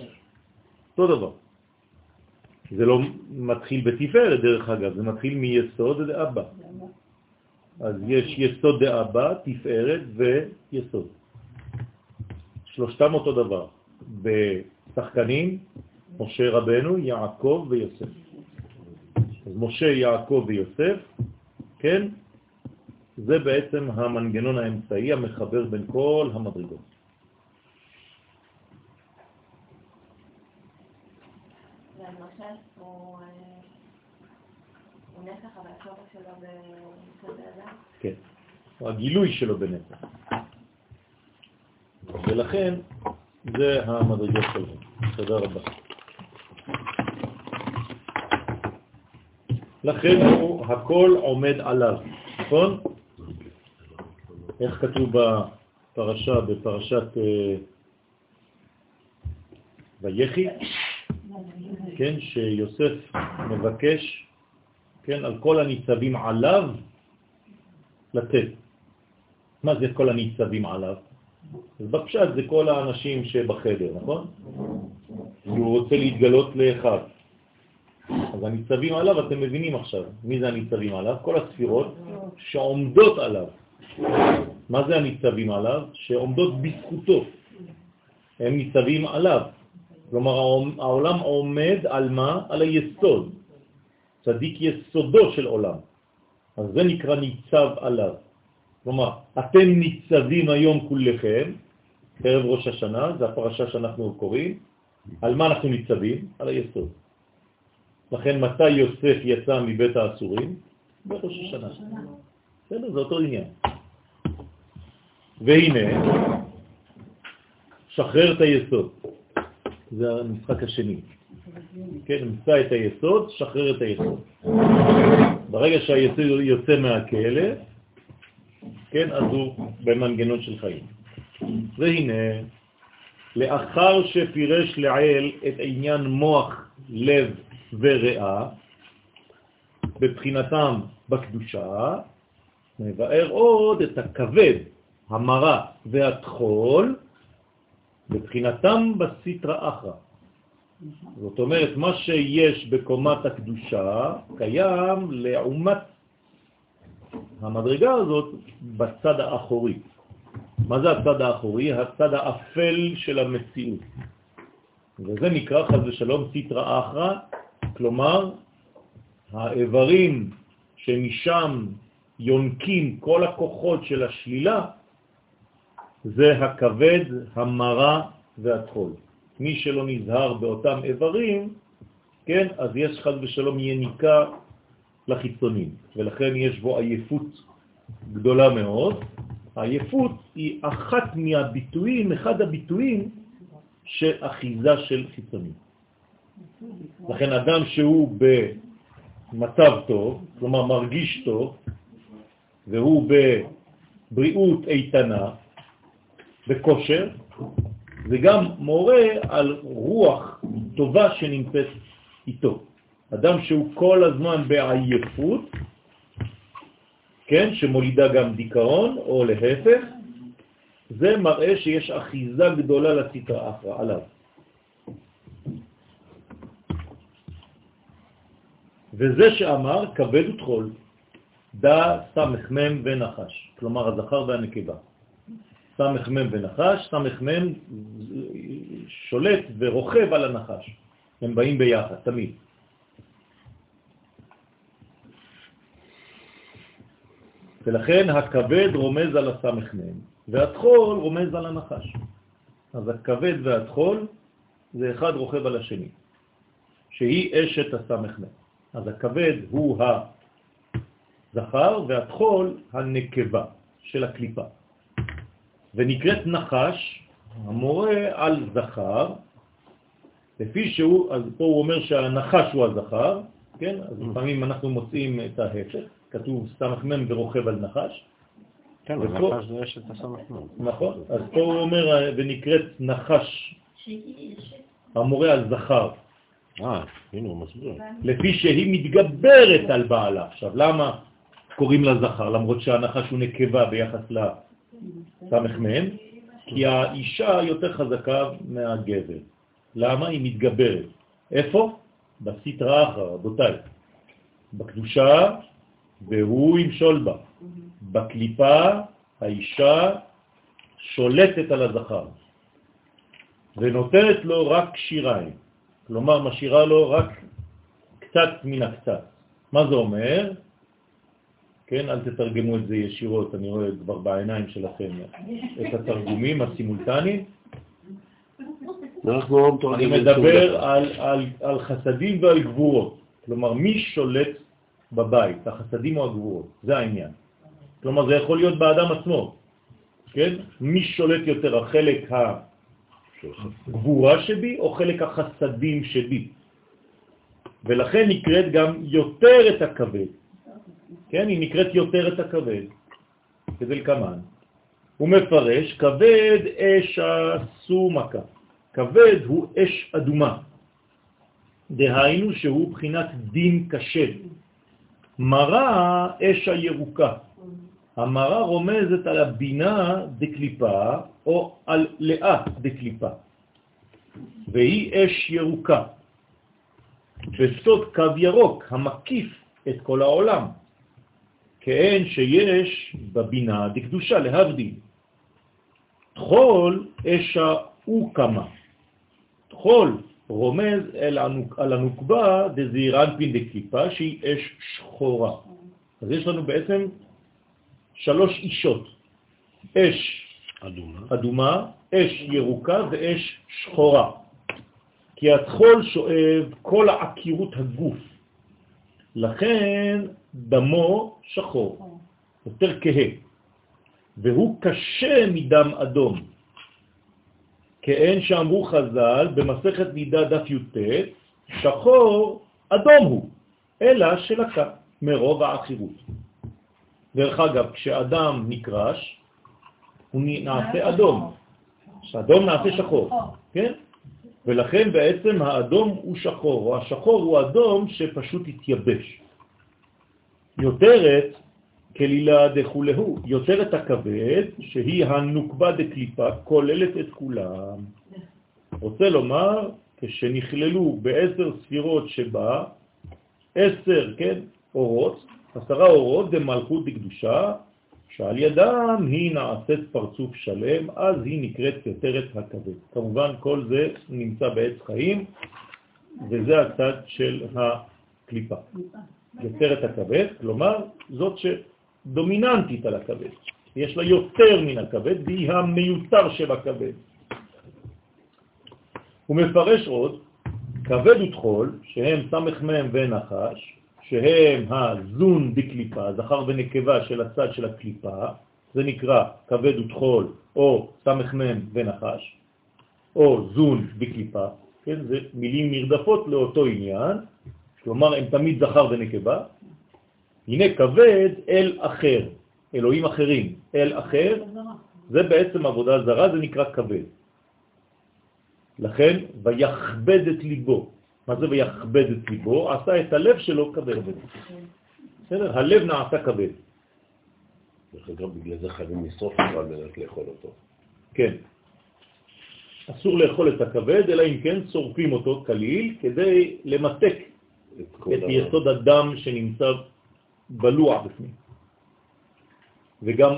אותו דבר. זה לא מתחיל בתפארת דרך אגב, זה מתחיל מיסוד דאבא. אז יש יסוד דאבא, תפארת ויסוד. שלושתם אותו דבר. בשחקנים, משה רבנו, יעקב ויוסף. אז משה, יעקב ויוסף, כן, זה בעצם המנגנון האמצעי המחבר בין כל המדרגות. כן, הוא הגילוי שלו בנצח. ולכן זה המדרגות שלו. תודה רבה. לכן הוא הכל עומד עליו, נכון? איך כתוב בפרשה, בפרשת אה, ויחי, כן, שיוסף מבקש, כן, על כל הניצבים עליו לתת. מה זה כל הניצבים עליו? אז בפשט זה כל האנשים שבחדר, נכון? הוא רוצה להתגלות לאחד. אז הניצבים עליו, אתם מבינים עכשיו, מי זה הניצבים עליו? כל הספירות שעומדות עליו. מה זה הניצבים עליו? שעומדות בזכותו. הם ניצבים עליו. כלומר, העולם עומד על מה? על היסוד. צדיק יסודו של עולם. אז זה נקרא ניצב עליו. כלומר, אתם ניצבים היום כולכם, ערב ראש השנה, זה הפרשה שאנחנו קוראים, על מה אנחנו ניצבים? על היסוד. לכן מתי יוסף יצא מבית האסורים? בראש השנה. בסדר, זה אותו עניין. והנה, שחרר את היסוד. זה המשחק השני. כן, נמצא את היסוד, שחרר את היסוד. ברגע שהיסוד יוצא מהכלא, כן, אז הוא במנגנון של חיים. והנה, לאחר שפירש לעיל את עניין מוח, לב וריאה, בבחינתם בקדושה, מבאר עוד את הכבד, המרה והתחול, בבחינתם בסטרה אחרא. זאת אומרת, מה שיש בקומת הקדושה קיים לעומת המדרגה הזאת בצד האחורי. מה זה הצד האחורי? הצד האפל של המציאות. וזה נקרא חז ושלום סיטרא אחרא, כלומר האיברים שמשם יונקים כל הכוחות של השלילה, זה הכבד, המרה והטחול. מי שלא נזהר באותם איברים, כן, אז יש חז ושלום יניקה לחיצונים, ולכן יש בו עייפות גדולה מאוד. העייפות היא אחת מהביטויים, אחד הביטויים של אחיזה של חיצונים. לכן אדם שהוא במצב טוב, כלומר מרגיש טוב, והוא בבריאות איתנה, בכושר, זה גם מורה על רוח טובה שנמצאת איתו. אדם שהוא כל הזמן בעייפות, כן, שמולידה גם דיכאון, או להפך, זה מראה שיש אחיזה גדולה לסטרא אחרא עליו. וזה שאמר כבד ותחול, דא סמ"ם ונחש, כלומר הזכר והנקבה. סמ"ם ונחש, סמ"ם שולט ורוכב על הנחש. הם באים ביחד, תמיד. ולכן הכבד רומז על הסמ"ם, והתחול רומז על הנחש. אז הכבד והתחול זה אחד רוכב על השני, שהיא אשת הסמ"ם. אז הכבד הוא הזכר והתחול הנקבה של הקליפה. ונקראת נחש, המורה על זכר, לפי שהוא, אז פה הוא אומר שהנחש הוא הזכר, כן? אז mm. לפעמים אנחנו מוצאים את ההפך, כתוב סמ"ם ורוכב על נחש. כן, ופה, נחש זה אשת הסמ"ם. נכון, אז פה הוא אומר, ונקראת נחש, המורה על זכר. אה, הנה הוא מסביר. לפי שהיא מתגברת על בעלה. עכשיו, למה קוראים לה זכר, למרות שהנחש הוא נקבה ביחס לסמ"ם? כי האישה יותר חזקה מהגבר. למה? היא מתגברת. איפה? בסטרה אחר, רבותיי. בקדושה, והוא ימשול בה. בקליפה, האישה שולטת על הזכר, ונותנת לו רק שיריים. כלומר, משאירה לו רק קצת מן הקצת. מה זה אומר? כן, אל תתרגמו את זה ישירות, אני רואה כבר בעיניים שלכם את התרגומים הסימולטניים. אנחנו לא אני מדבר על, על, על חסדים ועל גבורות. כלומר, מי שולט בבית, החסדים או הגבורות? זה העניין. כלומר, זה יכול להיות באדם עצמו, כן? מי שולט יותר, החלק הגבורה שבי או חלק החסדים שבי? ולכן נקראת גם יותר את הכבד. כן, היא נקראת יותר את הכבד, כדלקמן. הוא מפרש, כבד אש הסומקה. כבד הוא אש אדומה. דהיינו שהוא בחינת דין קשה. מרה אש הירוקה. המרה רומזת על הבינה דקליפה או על לאה דקליפה, והיא אש ירוקה. בסוד קו ירוק המקיף את כל העולם, כאין שיש בבינה דקדושה להבדיל. תחול אש האוקמה. תחול רומז אל הנוק, על הנוקבה דזעירנפין דקליפה שהיא אש שחורה. אז יש לנו בעצם שלוש אישות, אש אדומה, אדומה אש ירוקה ואש שחורה. כי התחול שואב כל העקירות הגוף, לכן דמו שחור, יותר כהה, והוא קשה מדם אדום. כאין שאמרו חז"ל במסכת נידה דף י"ט, שחור אדום הוא, אלא שלקה מרוב העכירות. דרך אגב, כשאדם נקרש, הוא נעשה אדום. אדום נעשה שחור, כן? ולכן בעצם האדום הוא שחור, או השחור הוא אדום שפשוט התייבש. יותרת כלילה דכולהו, יותרת הכבד, שהיא הנוקבה דקליפה, כוללת את כולם. רוצה לומר, כשנכללו בעשר ספירות שבה, עשר, כן, אורות, עשרה אורות דמלכות דקדושה, שעל ידם היא נעשית פרצוף שלם, אז היא נקראת יותרת הכבד. כמובן כל זה נמצא בעץ חיים, וזה הצד של הקליפה. יותרת הכבד, כלומר זאת שדומיננטית על הכבד. יש לה יותר מן הכבד, והיא המיותר שבכבד. הוא מפרש עוד, כבד ותחול, שהם סמך מהם ונחש, שהם הזון דקליפה, זכר ונקבה של הצד של הקליפה, זה נקרא כבד ותחול או סמך מם ונחש, או זון דקליפה, כן, זה מילים נרדפות לאותו עניין, כלומר הם תמיד זכר ונקבה. הנה כבד אל אחר, אלוהים אחרים, אל אחר, זה בעצם עבודה זרה, זה נקרא כבד. לכן, ויכבד את ליבו. מה זה ויכבד את ליבו? עשה את הלב שלו כבד. בסדר? הלב נעשה כבד. דרך אגב, בגלל זה חייבים לשרוף אותו על מנת לאכול אותו. כן. אסור לאכול את הכבד, אלא אם כן שורפים אותו כליל כדי למתק את, את יסוד הדם שנמצא בלוע בפנים. וגם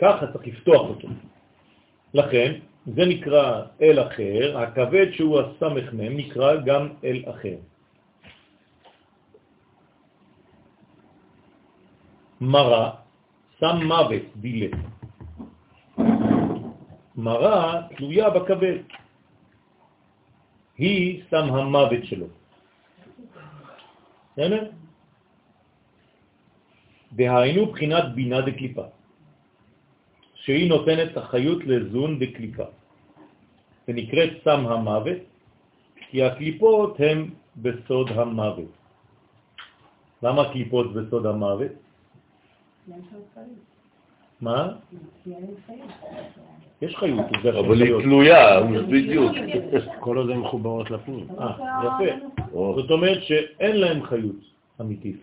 ככה צריך לפתוח אותו. לכן, זה נקרא אל אחר, הכבד שהוא הסמך מם נקרא גם אל אחר. מרה, שם מוות דילה. מרה תלויה בכבד. היא שם המוות שלו. בסדר? דהיינו בחינת בינה דקליפה. שהיא נותנת אחיות לזון בקליפה. ונקראת סם המוות, כי הקליפות הן בסוד המוות. למה קליפות בסוד המוות? מה? יש חיות, אבל היא תלויה, בדיוק. כל עוד הן מחוברות לפנים. אה, יפה. זאת אומרת שאין להם חיות אמיתית,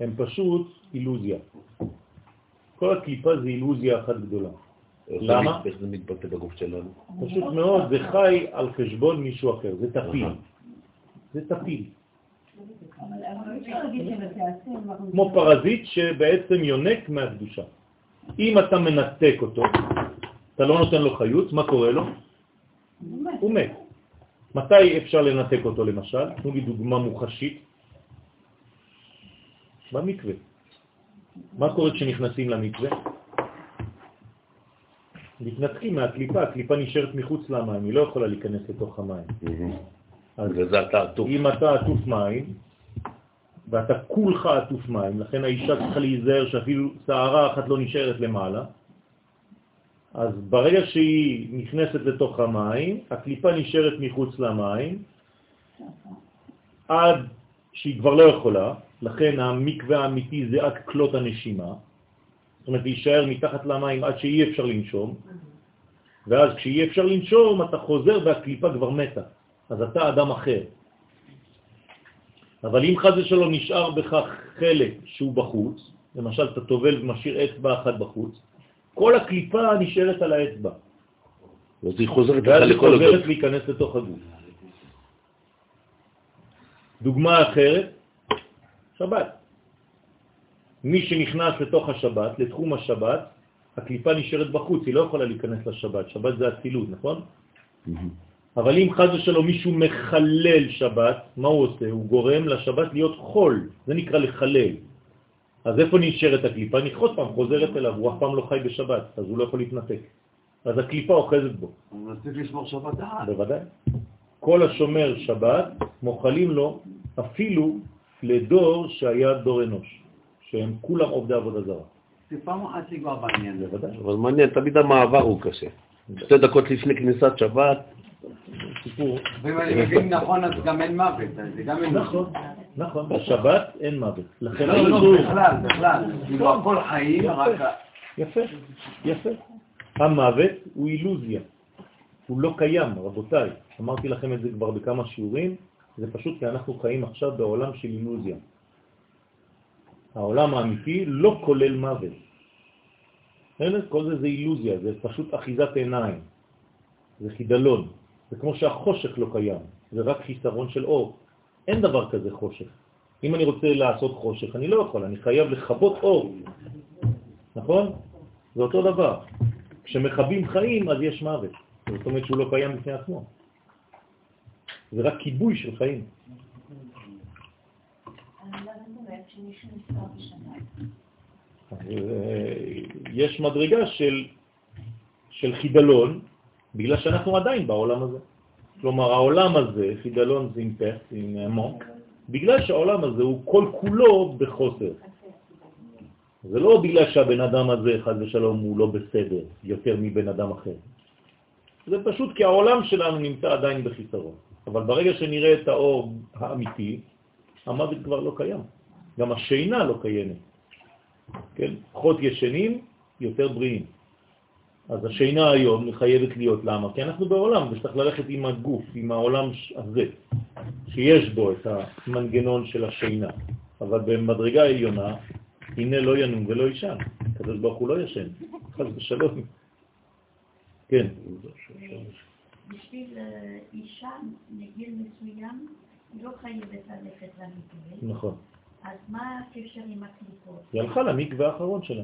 הם פשוט אילוזיה. כל הקליפה זה אילוזיה אחת גדולה. למה? איך זה מתבטא בגוף שלנו? פשוט מאוד, זה חי על חשבון מישהו אחר, זה תפיל. זה תפיל. כמו פרזיט שבעצם יונק מהקדושה. אם אתה מנתק אותו, אתה לא נותן לו חיות, מה קורה לו? הוא מת. מתי אפשר לנתק אותו למשל? תנו לי דוגמה מוחשית. במקווה. מה קורה כשנכנסים למקווה? מתנתקים מהקליפה, הקליפה נשארת מחוץ למים, היא לא יכולה להיכנס לתוך המים. אז זה אתה עטוף. אם אתה עטוף מים, ואתה כולך עטוף מים, לכן האישה צריכה להיזהר שאפילו שערה אחת לא נשארת למעלה, אז ברגע שהיא נכנסת לתוך המים, הקליפה נשארת מחוץ למים, עד שהיא כבר לא יכולה, לכן המקווה האמיתי זה רק כלות הנשימה, זאת אומרת להישאר מתחת למים עד שאי אפשר לנשום, ואז כשאי אפשר לנשום אתה חוזר והקליפה כבר מתה, אז אתה אדם אחר. אבל אם חז ושלום נשאר בך חלק שהוא בחוץ, למשל אתה טובל ומשאיר אצבע אחת בחוץ, כל הקליפה נשארת על האצבע. אז היא חוזרת לך לכל הגוף. ואז היא חוזרת להיכנס לתוך הגוף. דוגמה אחרת, שבת. מי שנכנס לתוך השבת, לתחום השבת, הקליפה נשארת בחוץ, היא לא יכולה להיכנס לשבת, שבת זה הצילות, נכון? אבל אם חז ושלום מישהו מחלל שבת, מה הוא עושה? הוא גורם לשבת להיות חול, זה נקרא לחלל. אז איפה נשארת הקליפה? נכחות פעם חוזרת אליו, הוא אף פעם לא חי בשבת, אז הוא לא יכול להתנתק. אז הקליפה אוחזת בו. הוא מנסה לשמור שבת דעת. בוודאי. כל השומר שבת מוכלים לו אפילו לדור שהיה דור אנוש, שהם כולם עובדי עבודה זרה. זה פעם אחת לגוע בעניין. בוודאי. אבל מעניין, תמיד המעבר הוא קשה. שתי דקות לפני כניסת שבת, סיפור. ואם אני מבין נכון, אז גם אין מוות, זה גם אין נכון, נכון, בשבת אין מוות. לכן לא, לא, האיסור... בכלל, בכלל. כאילו הכל חיים, רק... יפה, יפה. המוות הוא אילוזיה, הוא לא קיים, רבותיי. אמרתי לכם את זה כבר בכמה שיעורים, זה פשוט כי אנחנו חיים עכשיו בעולם של אילוזיה. העולם האמיתי לא כולל מוות. כל זה זה אילוזיה, זה פשוט אחיזת עיניים, זה חידלון. זה כמו שהחושך לא קיים, זה רק חיסרון של אור. אין דבר כזה חושך. אם אני רוצה לעשות חושך, אני לא יכול, אני חייב לחבות אור. נכון? זה אותו דבר. כשמחבים חיים, אז יש מוות. זאת אומרת שהוא לא קיים בפני עצמו. זה רק כיבוי של חיים. אני לא יודעת באמת אה, יש מדרגה של, של חידלון, בגלל שאנחנו עדיין בעולם הזה. כלומר, העולם הזה, חידלון זה עם פס, עם עמוק, בגלל שהעולם הזה הוא כל כולו בחוסר. זה לא בגלל שהבן אדם הזה, חד ושלום, הוא לא בסדר יותר מבן אדם אחר. זה פשוט כי העולם שלנו נמצא עדיין בחיסרון. אבל ברגע שנראה את האור האמיתי, המוות כבר לא קיים. גם השינה לא קיימת. כן? פחות ישנים, יותר בריאים. אז השינה היום חייבת להיות, למה? כי אנחנו בעולם, וצריך ללכת עם הגוף, עם העולם הזה, שיש בו את המנגנון של השינה. אבל במדרגה העליונה, הנה לא ינום ולא ישן. הקדוש ברוך הוא לא ישן, חס ושלום. כן. בשביל אה, אישה מגיל מסוים, היא לא חייבת ללכת למקווה. נכון. אז מה הקשר עם הקליפות? היא הלכה למקווה האחרון שלה.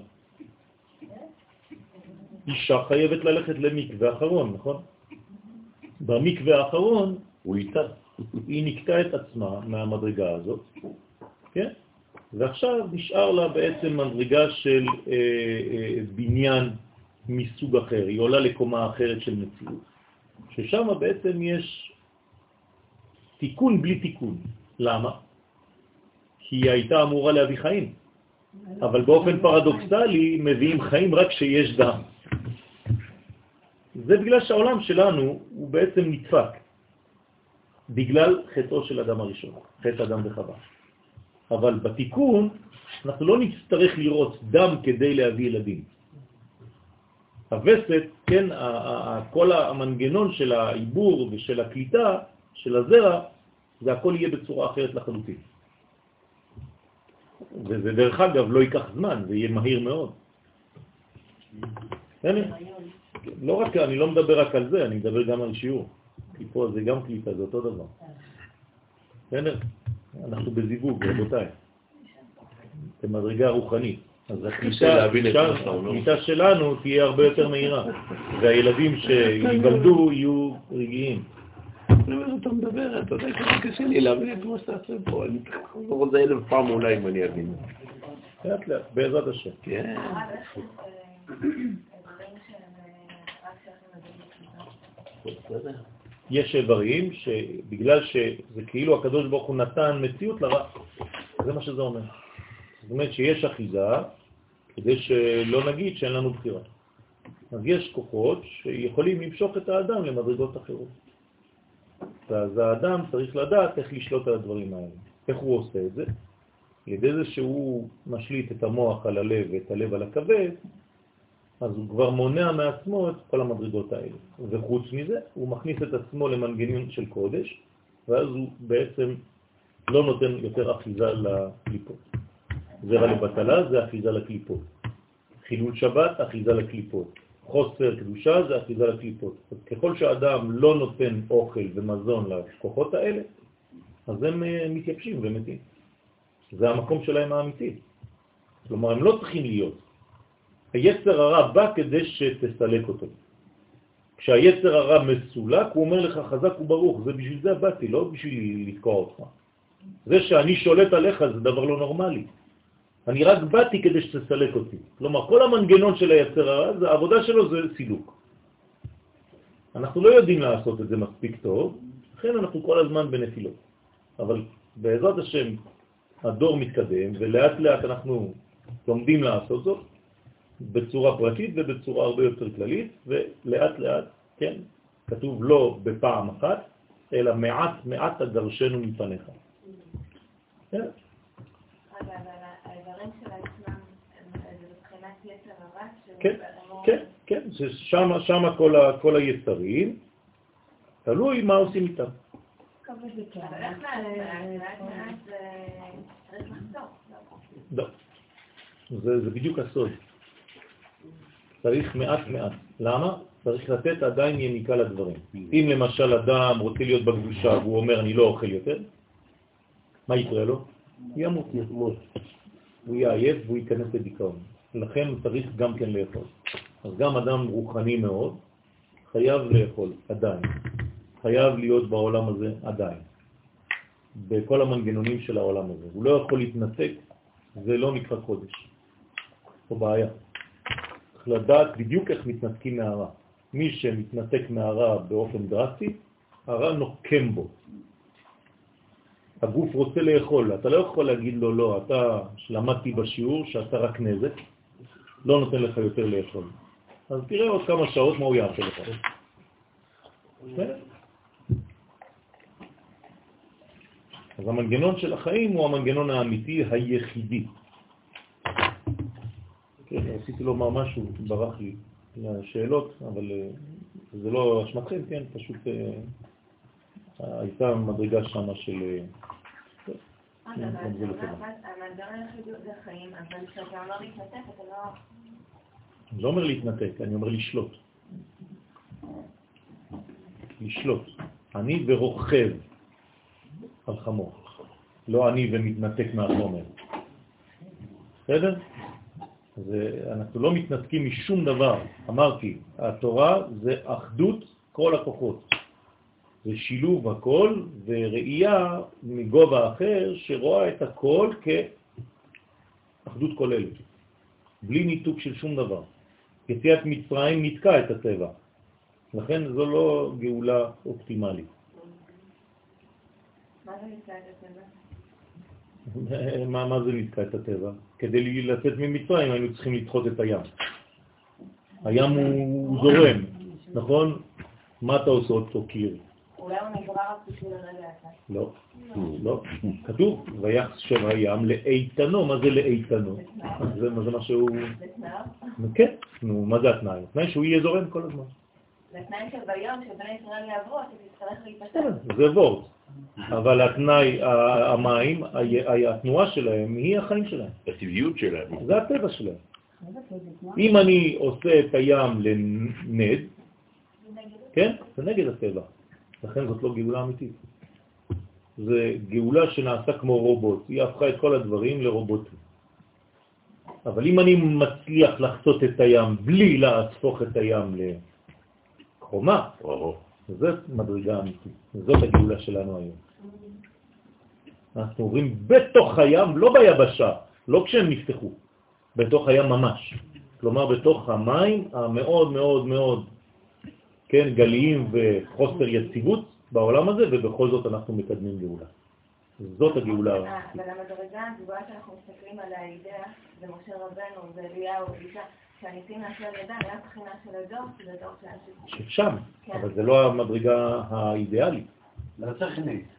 אישה חייבת ללכת למקווה האחרון, נכון? במקווה האחרון הוא איתה. היא נקטה את עצמה מהמדרגה הזאת, כן? ועכשיו נשאר לה בעצם מדרגה של אה, אה, בניין מסוג אחר, היא עולה לקומה אחרת של מציאות, ששם בעצם יש תיקון בלי תיקון. למה? כי היא הייתה אמורה להביא חיים, אבל באופן פרדוקסלי מביאים חיים רק כשיש דם. זה בגלל שהעולם שלנו הוא בעצם נדפק, בגלל חטאו של אדם הראשון, חטא אדם וחווה. אבל בתיקון אנחנו לא נצטרך לראות דם כדי להביא ילדים. הווסת, כן, כל המנגנון של העיבור ושל הקליטה של הזרע, זה הכל יהיה בצורה אחרת לחלוטין. וזה דרך אגב לא ייקח זמן, זה יהיה מהיר מאוד. לא רק, אני לא מדבר רק על זה, אני מדבר גם על שיעור. כי פה זה גם קליטה, זה אותו דבר. בסדר? אנחנו בזיווג, רבותיי. במדרגה רוחנית. אז הקליטה שלנו תהיה הרבה יותר מהירה, והילדים שיוולדו יהיו רגעיים. אני אומר, אתה מדבר, אתה יודע כמה קשה לי להבין את מה שאתה עושה פה. אני אחזור על זה אלף פעם אולי אם אני אבין. לאט לאט, בעזרת השם. כן. יש איברים שבגלל שזה כאילו הקדוש ברוך הוא נתן מציאות לרע, זה מה שזה אומר. זאת אומרת שיש אחיזה כדי שלא נגיד שאין לנו בחירה. אז יש כוחות שיכולים למשוך את האדם למדרגות אחרות. אז האדם צריך לדעת איך לשלוט על הדברים האלה. איך הוא עושה את זה? על ידי זה שהוא משליט את המוח על הלב ואת הלב על הכבד, אז הוא כבר מונע מעצמו את כל המדרגות האלה. וחוץ מזה, הוא מכניס את עצמו למנגנון של קודש, ואז הוא בעצם לא נותן יותר אחיזה לקליפות. זרע לבטלה זה אחיזה לקליפות. חילול שבת, אחיזה לקליפות. חוסר קדושה זה אחיזה לקליפות. אז ככל שהאדם לא נותן אוכל ומזון לכוחות האלה, אז הם אה, מתייבשים ומתים. זה המקום שלהם האמיתי. כלומר, הם לא צריכים להיות. היצר הרע בא כדי שתסלק אותו. כשהיצר הרע מסולק, הוא אומר לך חזק וברוך, זה בשביל זה באתי, לא בשביל לתקוע אותך. זה שאני שולט עליך זה דבר לא נורמלי. אני רק באתי כדי שתסלק אותי. כלומר, כל המנגנון של היצר הרע, העבודה שלו זה סילוק. אנחנו לא יודעים לעשות את זה מספיק טוב, לכן אנחנו כל הזמן בנפילות. אבל בעזרת השם הדור מתקדם, ולאט לאט אנחנו לומדים לעשות זאת, בצורה פרטית ובצורה הרבה יותר כללית, ולאט לאט, כן, כתוב לא בפעם אחת, אלא מעט מעט אגרשנו מפניך. כן. כן, כן, כן, שמה, שמה כל, ה, כל היצרים, תלוי מה עושים איתם. לא? זה, זה בדיוק הסוד. צריך מעט מעט. למה? צריך לתת עדיין יניקה לדברים. אם למשל אדם רוצה להיות בקדושה והוא אומר אני לא אוכל יותר, מה יקרה לו? ימות. הוא יהיה עייף והוא ייכנס לדיכאון. לכן הוא צריך גם כן לאכול. אז גם אדם רוחני מאוד חייב לאכול, עדיין. חייב להיות בעולם הזה עדיין. בכל המנגנונים של העולם הזה. הוא לא יכול להתנתק, זה לא נקרא קודש. זו בעיה. צריך לדעת בדיוק איך מתנתקים מהרע. מי שמתנתק מהרע באופן דרסטי, הרע נוקם בו. הגוף רוצה לאכול, אתה לא יכול להגיד לו, לא, אתה למדתי בשיעור שאתה רק נזק, לא נותן לך יותר לאכול. אז תראה עוד כמה שעות מה הוא יעשה לך. בסדר? אז המנגנון של החיים הוא המנגנון האמיתי היחידי. כן, רציתי לומר משהו, ברח לי מהשאלות, אבל אה, זה לא אשמתכם, כן, פשוט אה, הייתה מדרגה שמה של... אני לא אומר להתנתק, אני אומר לשלוט. לשלוט. אני ורוכב על חמור. לא אני ומתנתק מהחומר. בסדר? אז אה, אנחנו לא מתנתקים משום דבר. אמרתי, התורה זה אחדות כל הכוחות. זה שילוב הכל וראייה מגובה אחר שרואה את הכל כאחדות כוללת. בלי ניתוק של שום דבר. יציאת מצרים נתקע את הטבע. לכן זו לא גאולה אופטימלית. מה זה נקרא את הטבע? מה, מה זה נתקע את הטבע? כדי לצאת ממצרים היינו צריכים לדחות את הים. הים הוא זורם, נכון? מה אתה עושה אותו קיר? אולי הוא נגרר רק בשביל הרגע אחד. לא, לא. כתוב, ויחשב הים לאיתנו, מה זה לאיתנו? זה, זה מה שהוא... זה? כן, נו, מה זה התנאי? התנאי שהוא יהיה זורם כל הזמן. זה תנאי שביום שבני ישראל יעברו, אתה תצטרך להתפתח. כן, זה וורט. אבל התנאי, המים, התנועה שלהם היא החיים שלהם. הטבעיות שלהם. זה הטבע שלהם. אם אני עושה את הים לנד, כן, זה נגד הטבע. לכן זאת לא גאולה אמיתית. זה גאולה שנעשה כמו רובוט. היא הפכה את כל הדברים לרובוטים. אבל אם אני מצליח לחצות את הים בלי להפוך את הים לחומה, זאת מדרגה אמיתית. זאת הגאולה שלנו היום. אנחנו עוברים בתוך הים, לא ביבשה, לא כשהם נפתחו, בתוך הים ממש. כלומר, בתוך המים המאוד מאוד מאוד, כן, גליים וחוסר יציבות בעולם הזה, ובכל זאת אנחנו מקדמים גאולה. זאת הגאולה. אבל המדרגה הגבוהה שאנחנו מסתכלים על האידאה, זה משה רבנו, זה אליהו, אלישע, שהניסים נעשו על ידם, היה בחינה של הדור, שזה דור של אנשים. ששם, אבל זה לא המדרגה האידיאלית. לא.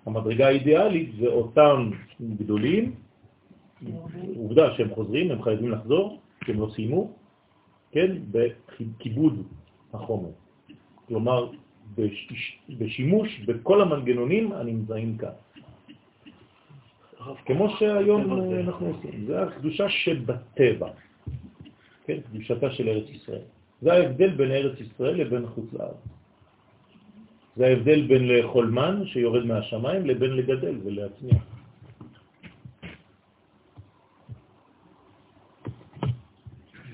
המדרגה האידיאלית זה אותם גדולים, עובדה שהם חוזרים, הם חייבים לחזור, כי הם לא סיימו, כן, בכיבוד החומר. כלומר, בש- בשימוש בכל המנגנונים הנמצאים כאן. כמו שהיום אנחנו עושים, זה הקדושה שבטבע, כן, קדושתה של ארץ ישראל. זה ההבדל בין ארץ ישראל לבין חוץ לארץ. זה ההבדל בין לאכול מן שיורד מהשמיים לבין לגדל ולהצמיח.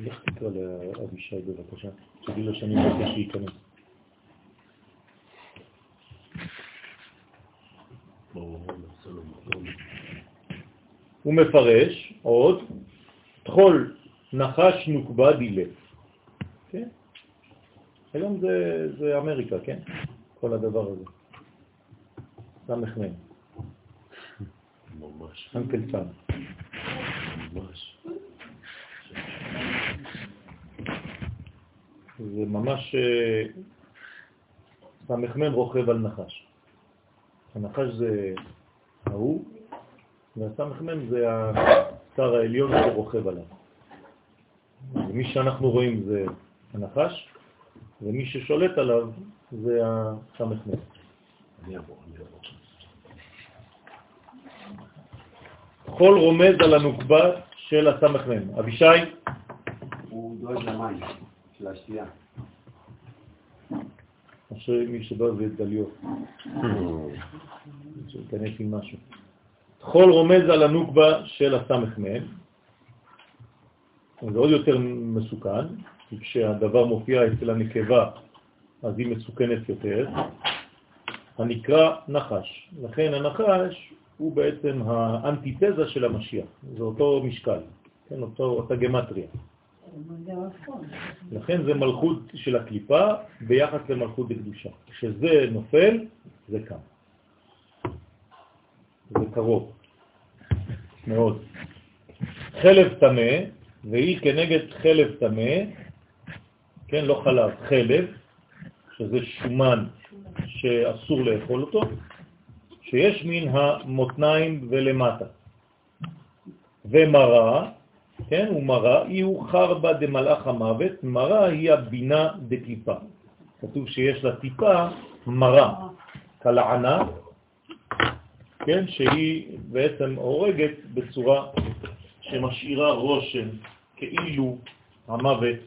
לך תקרא לאבישי בבקשה, תגיד לו שאני מבקש להיכנס. הוא מפרש עוד, תחול נחש נוקבה דילה. כן? היום זה, זה אמריקה, כן? כל הדבר הזה. מם, ממש, אנקל סם. ממש. זה ממש אה, סמך מם רוכב על נחש. הנחש זה ההוא, והסמ"ם זה השר העליון שרוכב עליו. ומי שאנחנו רואים זה הנחש, ומי ששולט עליו זה הסמ"ם. אני אבוא, אני אבוא. חול רומז על הנוקבה של הסמ"ם. אבישי? הוא דואג למים של השתייה. אשרי מי שבא ודליו, שייכנס עם משהו. חול רומז על הנוקבה של הסמ"ם, זה עוד יותר מסוכן, כי כשהדבר מופיע אצל הנקבה אז היא מסוכנת יותר, הנקרא נחש. לכן הנחש הוא בעצם האנטיתזה של המשיח, זה אותו משקל, כן, אותו, אותה גמטריה. לכן זה מלכות של הקליפה ביחס למלכות בקדושה. כשזה נופל, זה קם. זה קרוב מאוד. חלב תמה, והיא כנגד חלב תמה, כן, לא חלב, חלב, שזה שומן שאסור לאכול אותו, שיש מן המותניים ולמטה. ומראה, כן, הוא מראה, היא הוא חרבה דמלאך המוות, מראה היא הבינה דקליפה. כתוב שיש לה טיפה מראה, כלענה, כן, שהיא בעצם הורגת בצורה שמשאירה רושם כאילו המוות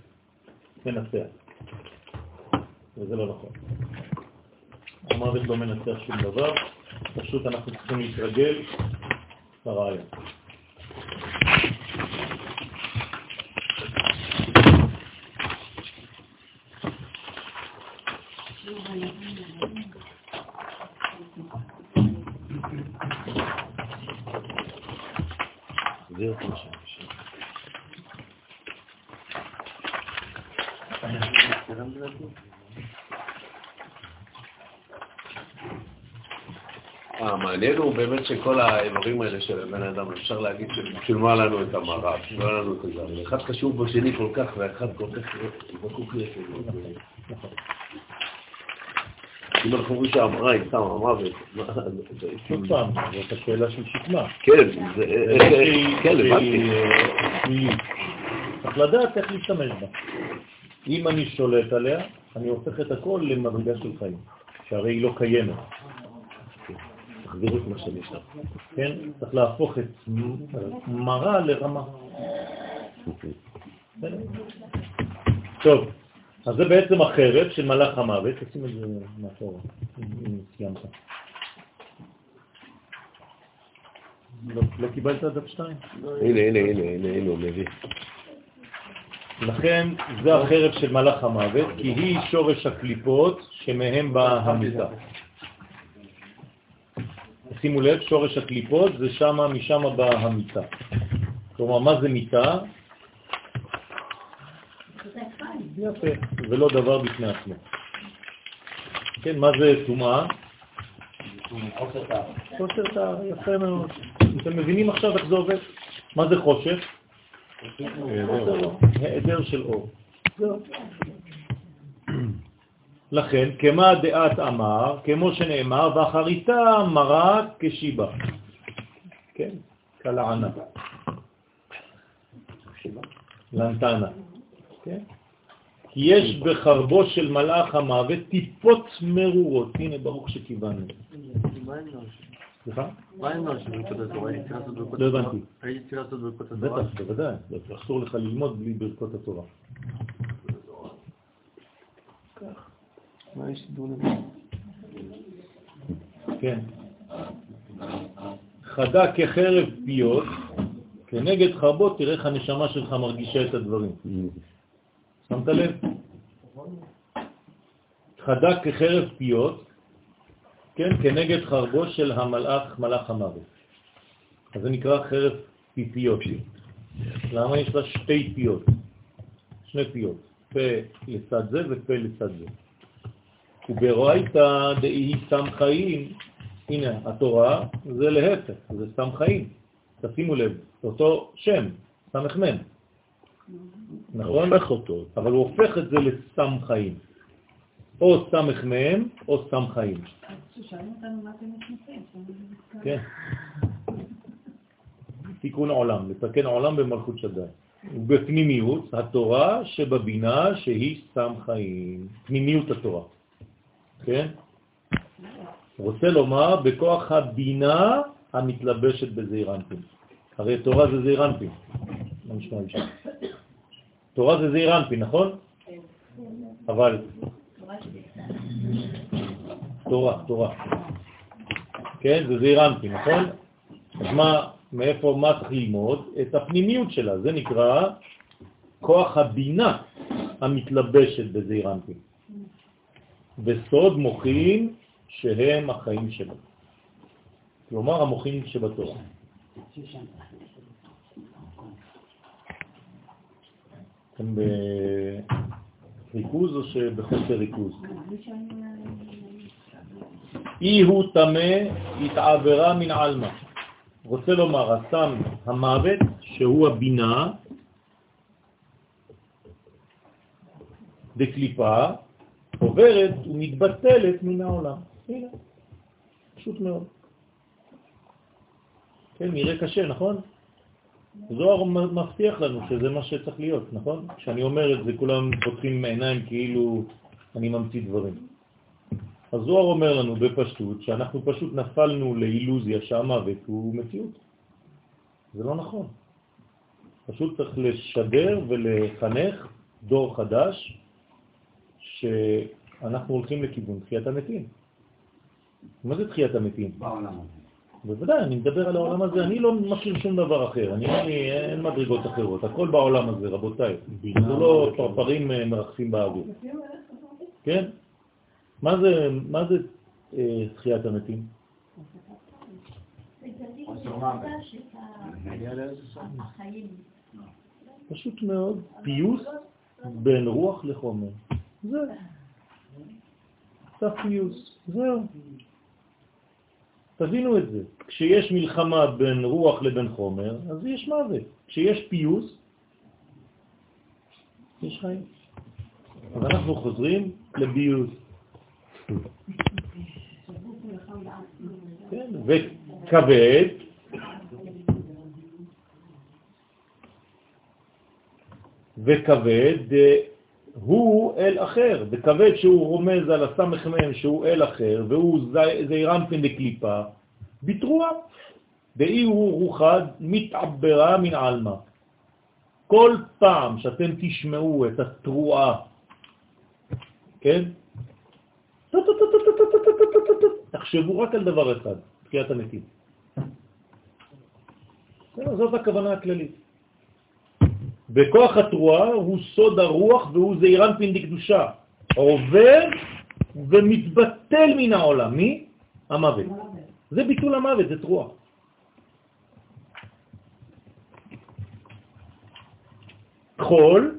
מנצח. וזה לא נכון. המוות לא מנצח שום דבר, פשוט אנחנו צריכים להתרגל לרעיון. זהו כמו שם. המעניין הוא באמת שכל האיברים האלה של הבן אדם, אפשר להגיד ששילמה לנו את המראה, שילמה לנו את זה. אחד קשור בשני כל כך, ואחד כל כך זקוק לשני. אם אנחנו אומרים שהמראה היא סתם המוות, שוב פעם, זאת השאלה של שקמה. כן, זה... כן, הבנתי. צריך לדעת איך להשתמש בה. אם אני שולט עליה, אני הופך את הכל למדרגה של חיים, שהרי היא לא קיימת. תחזירו את מה שנשאר. כן? צריך להפוך את מראה לרמה. טוב, אז זה בעצם החרב של מלאך המוות, תשים את זה מאחורה, אם סיימת. לא, לא קיבלת דף 2? הנה, הנה, הנה, הנה, הנה, הוא מביא. לכן זה החרב של מלאך המוות, כי היא שורש הקליפות שמהם באה המיטה. שימו לב, שורש הקליפות זה שמה, משם באה המיטה. כלומר, מה זה מיטה? יפה, ולא דבר בפני עצמו. כן, מה זה טומאה? חוסר טעם, יפה מאוד. אתם מבינים עכשיו איך זה עובד? מה זה חושך? היעדר של אור. זהו. לכן, כמה דעת אמר, כמו שנאמר, ואחריתה מרה כשיבה. כן, כלענה. לנתנה. כן? כי יש בחרבו של מלאך המוות טיפות מרורות. הנה, ברוך שכיוונו. סליחה? מה עם משהו ברכות התורה? לא? הבנתי. הייתי צריך לעשות ברכות התורה? בטח, בוודאי. אסור לך ללמוד בלי ברכות התורה. מה יש סידור? כן. חדה כחרב פיות, כנגד חרבו תראה איך הנשמה שלך מרגישה את הדברים. שמת לב? חדה כחרב פיות, כן, כנגד חרבו של המלאך, מלאך המוות. אז זה נקרא חרב פיפיות. למה יש לה שתי פיות? שני פיות, פה לצד זה ופה לצד זה. וברואייתא דאי סם חיים, הנה, התורה זה להפך, זה סם חיים. תשימו לב, אותו שם, סמ"ם. נכון? הופך אותו. אבל הוא הופך את זה לסם חיים. או סמ"ם או סם חיים. כן. תיקון עולם, לתקן עולם במלכות שדי. ובפנימיות התורה שבבינה שהיא סתם חיים, פנימיות התורה, כן? רוצה לומר בכוח הבינה המתלבשת בזעיר. הרי תורה זה זעיר אנפין. נשמע לי? תורה זה זעיר נכון? אבל... תורה, תורה. כן, זה זעיר נכון? אז מה, מאיפה, מה צריך ללמוד? את הפנימיות שלה. זה נקרא כוח הבינה המתלבשת בזעיר. וסוד מוחים שהם החיים שלו. כלומר, המוחים שבתורה. אתם בריכוז או שבחוסר ריכוז? אי הוא תמה התעברה מן עלמא. רוצה לומר, הסם המוות, שהוא הבינה, בקליפה, עוברת ומתבטלת מן העולם. הנה, פשוט מאוד. כן, נראה קשה, נכון? זוהר מבטיח לנו שזה מה שצריך להיות, נכון? כשאני אומר את זה, כולם פותחים עיניים כאילו אני ממציא דברים. אז זוהר אומר לנו בפשטות שאנחנו פשוט נפלנו לאילוזיה שהמוות הוא מציאות. זה לא נכון. פשוט צריך לשדר ולחנך דור חדש שאנחנו הולכים לכיוון תחיית המתים. מה זה תחיית המתים? בעולם הזה. בוודאי, אני מדבר על העולם הזה, אני לא מכיר שום דבר אחר, אני אין לי, אין מדרגות אחרות, הכל בעולם הזה, רבותיי. זה לא פרפרים אה, מרחפים באוויר. כן? מה זה, מה זה אה, תחיית המתים? פשוט מאוד, פיוס בין רוח לחומר. זה. זה פיוס, זהו. תבינו את זה. כשיש מלחמה בין רוח לבין חומר, אז יש מוות. כשיש פיוס, יש חיים. אז אנחנו חוזרים לביוס. כן, וכבד, וכבד הוא אל אחר, וכבד שהוא רומז על הסמ"ם שהוא אל אחר, והוא זעירנפין דקליפה, בתרועה. דאי הוא רוחד מתעברה מן עלמא. כל פעם שאתם תשמעו את התרועה, כן? תחשבו רק על דבר אחד, תחיית המתים. זאת הכוונה הכללית. בכוח התרועה הוא סוד הרוח והוא זעירנפין דקדושה, עובר ומתבטל מן העולם. מי? המוות. זה ביטול המוות, זה תרועה. חול,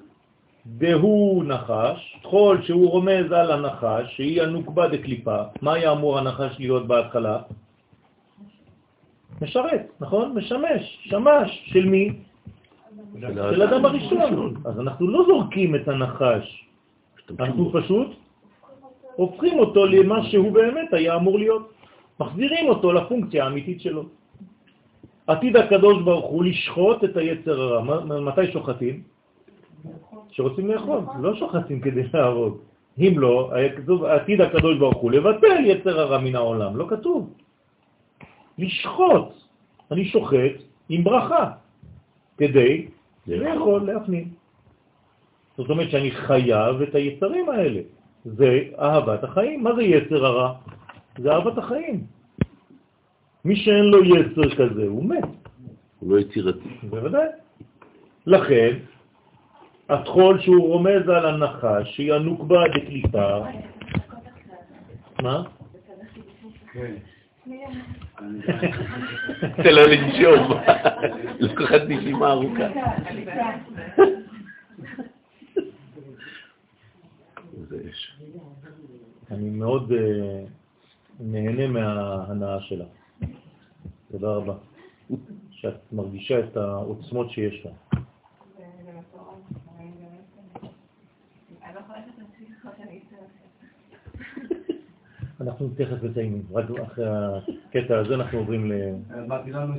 דהו נחש, חול שהוא רומז על הנחש, שהיא הנוקבה דקליפה. מה היה אמור הנחש להיות בהתחלה? משרת, נכון? משמש, שמש, של מי? של אדם הראשון. אז אנחנו לא זורקים את הנחש, אנחנו פשוט הופכים אותו למה שהוא באמת היה אמור להיות. מחזירים אותו לפונקציה האמיתית שלו. עתיד הקדוש ברוך הוא לשחוט את היצר הרע. מתי שוחטים? שרוצים לאכול, לא שוחטים כדי להרוג. אם לא, עתיד הקדוש ברוך הוא לבטל יצר הרע מן העולם, לא כתוב. לשחוט, אני שוחט עם ברכה, כדי לאכול, להפנים. זאת אומרת שאני חייב את היצרים האלה. זה אהבת החיים. מה זה יצר הרע? זה אהבת החיים. מי שאין לו יצר כזה, הוא מת. הוא לא יצירתי. בוודאי. לכן, התחול שהוא רומז על הנחש, שהיא הנוקבה דקליפה, מה? תן לו לנשום, לקחת נשימה ארוכה. אני מאוד אה, נהנה מההנאה שלה. תודה רבה. שאת מרגישה את העוצמות שיש לה. אנחנו תכף מסיימים, רק אחרי הקטע הזה אנחנו עוברים ל... באתי לנו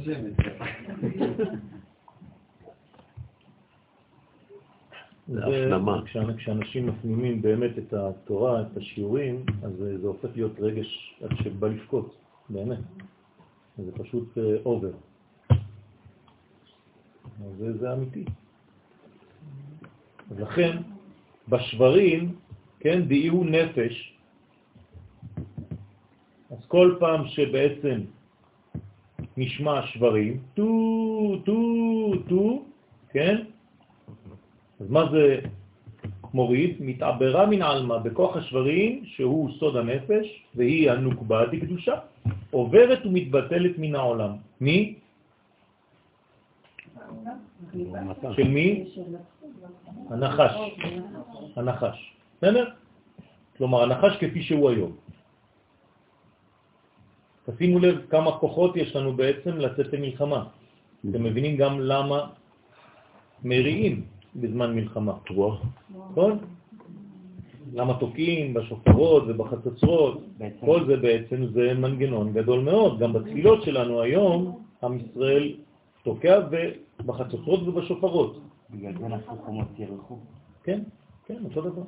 שמש. כשאנשים מפנימים באמת את התורה, את השיעורים, אז זה הופך להיות רגש עד שבא לבכות, באמת. זה פשוט אה, אובר. אז זה, זה אמיתי. אז לכן, בשברים, כן, דאיהו נפש, אז כל פעם שבעצם נשמע שברים, טו, טו, טו, כן? אז מה זה מוריד? מתעברה מן עלמא בכוח השברים, שהוא סוד הנפש, והיא הנוקבה דקדושה, עוברת ומתבטלת מן העולם. מי? של מי? הנחש. הנחש. בסדר? כלומר, הנחש כפי שהוא היום. תשימו לב כמה כוחות יש לנו בעצם לצאת למלחמה. אתם מבינים גם למה מריעים בזמן מלחמה. נכון? למה תוקעים בשופרות ובחצוצרות. כל זה בעצם זה מנגנון גדול מאוד. גם בתפילות שלנו היום, עם ישראל תוקע בחצוצרות ובשופרות. בגלל זה נעשו חומות ירחו. כן, כן, אותו דבר.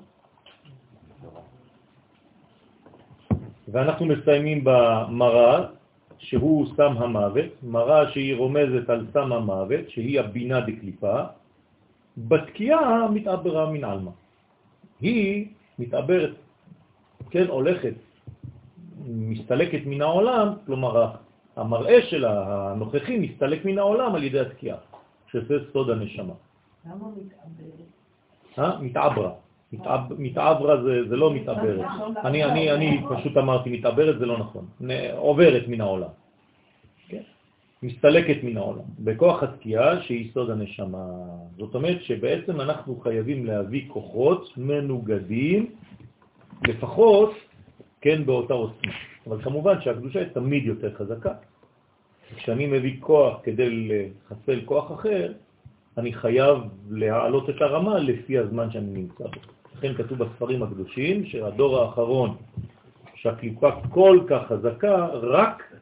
ואנחנו מסיימים במראה, שהוא סם המוות, מראה שהיא רומזת על סם המוות, שהיא הבינה דקליפה, בתקיעה מתעברה מן עלמא. היא מתעברת, כן, הולכת, מסתלקת מן העולם, כלומר המראה שלה, הנוכחי, מסתלק מן העולם על ידי התקיעה, שזה סוד הנשמה. למה מתעברת? אה? מתעברה. מתעב- מתעברה זה, זה לא מתעברת. אני, אני, אני פשוט אמרתי מתעברת זה לא נכון. עוברת מן העולם. כן? מסתלקת מן העולם. בכוח התקיעה שהיא סוד הנשמה. זאת אומרת שבעצם אנחנו חייבים להביא כוחות מנוגדים, לפחות, כן, באותה עוצמה. אבל כמובן שהקדושה היא תמיד יותר חזקה. כשאני מביא כוח כדי לחסל כוח אחר, אני חייב להעלות את הרמה לפי הזמן שאני נמצא בו. לכן כתוב בספרים הקדושים שהדור האחרון, שהקליפה כל כך חזקה, רק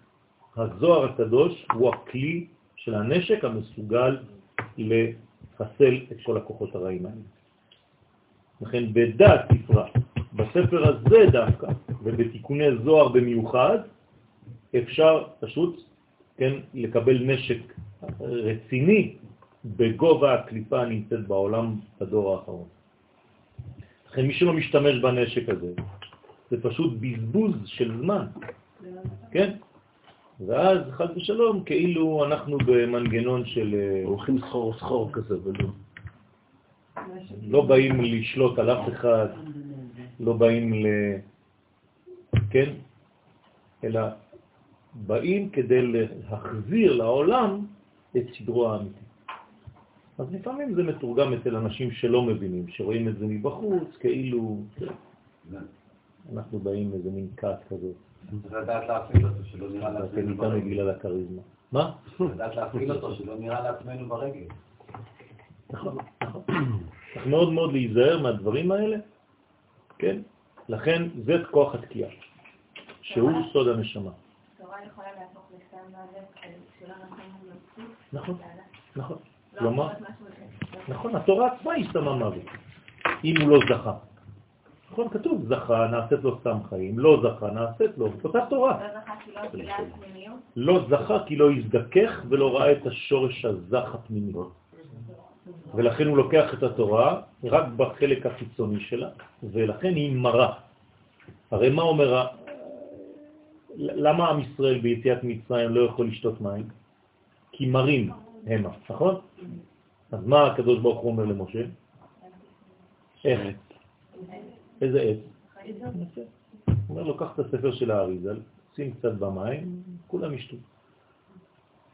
הזוהר הקדוש הוא הכלי של הנשק המסוגל לחסל את כל הכוחות הרעים האלה. לכן בדעת ספרה, בספר הזה דווקא, ובתיקוני זוהר במיוחד, אפשר פשוט כן, לקבל נשק רציני בגובה הקליפה הנמצאת בעולם בדור האחרון. לכן מי שלא משתמש בנשק הזה, זה פשוט בזבוז של זמן, כן? ואז חד ושלום, כאילו אנחנו במנגנון של... אה, הולכים סחור סחור כזה, ולא. לא באים לשלוט על אף אחד, לא באים ל... כן? אלא באים כדי להחזיר לעולם את סדרו האמיתי. אז לפעמים זה מתורגם אצל אנשים שלא מבינים, שרואים את זה מבחוץ, כאילו כן, אנחנו באים איזה מין כת כזאת, צריך לדעת להפעיל אותו, שלא נראה אתם לעצמנו ברגל. בגלל הכריזמה. מה? לדעת להפעיל אותו, שלא נראה לעצמנו ברגל. נכון, נכון. צריך מאוד מאוד להיזהר מהדברים האלה, כן? לכן זה כוח התקיעה, שהוא סוד הנשמה. התורה יכולה להפוך לסתם מוות שלא להוסיף. נכון, נכון. כלומר. נכון, התורה עצמה היא סתם מוות, אם הוא לא זכה. נכון, כתוב, זכה, נעשית לו סתם חיים, לא זכה, נעשית לו, אותה תורה. לא זכה כי לא פנימיות. לא זכה כי לא הזדכך ולא ראה את השורש הזך הפנימי. ולכן הוא לוקח את התורה רק בחלק החיצוני שלה, ולכן היא מרה. הרי מה אומר, למה עם ישראל ביציאת מצרים לא יכול לשתות מים? כי מרים המה, נכון? אז מה הקדוש ברוך הוא אומר למשה? איך? איזה עץ? הוא אומר לו, קח את הספר של האריזל, שים קצת במים, כולם ישתו.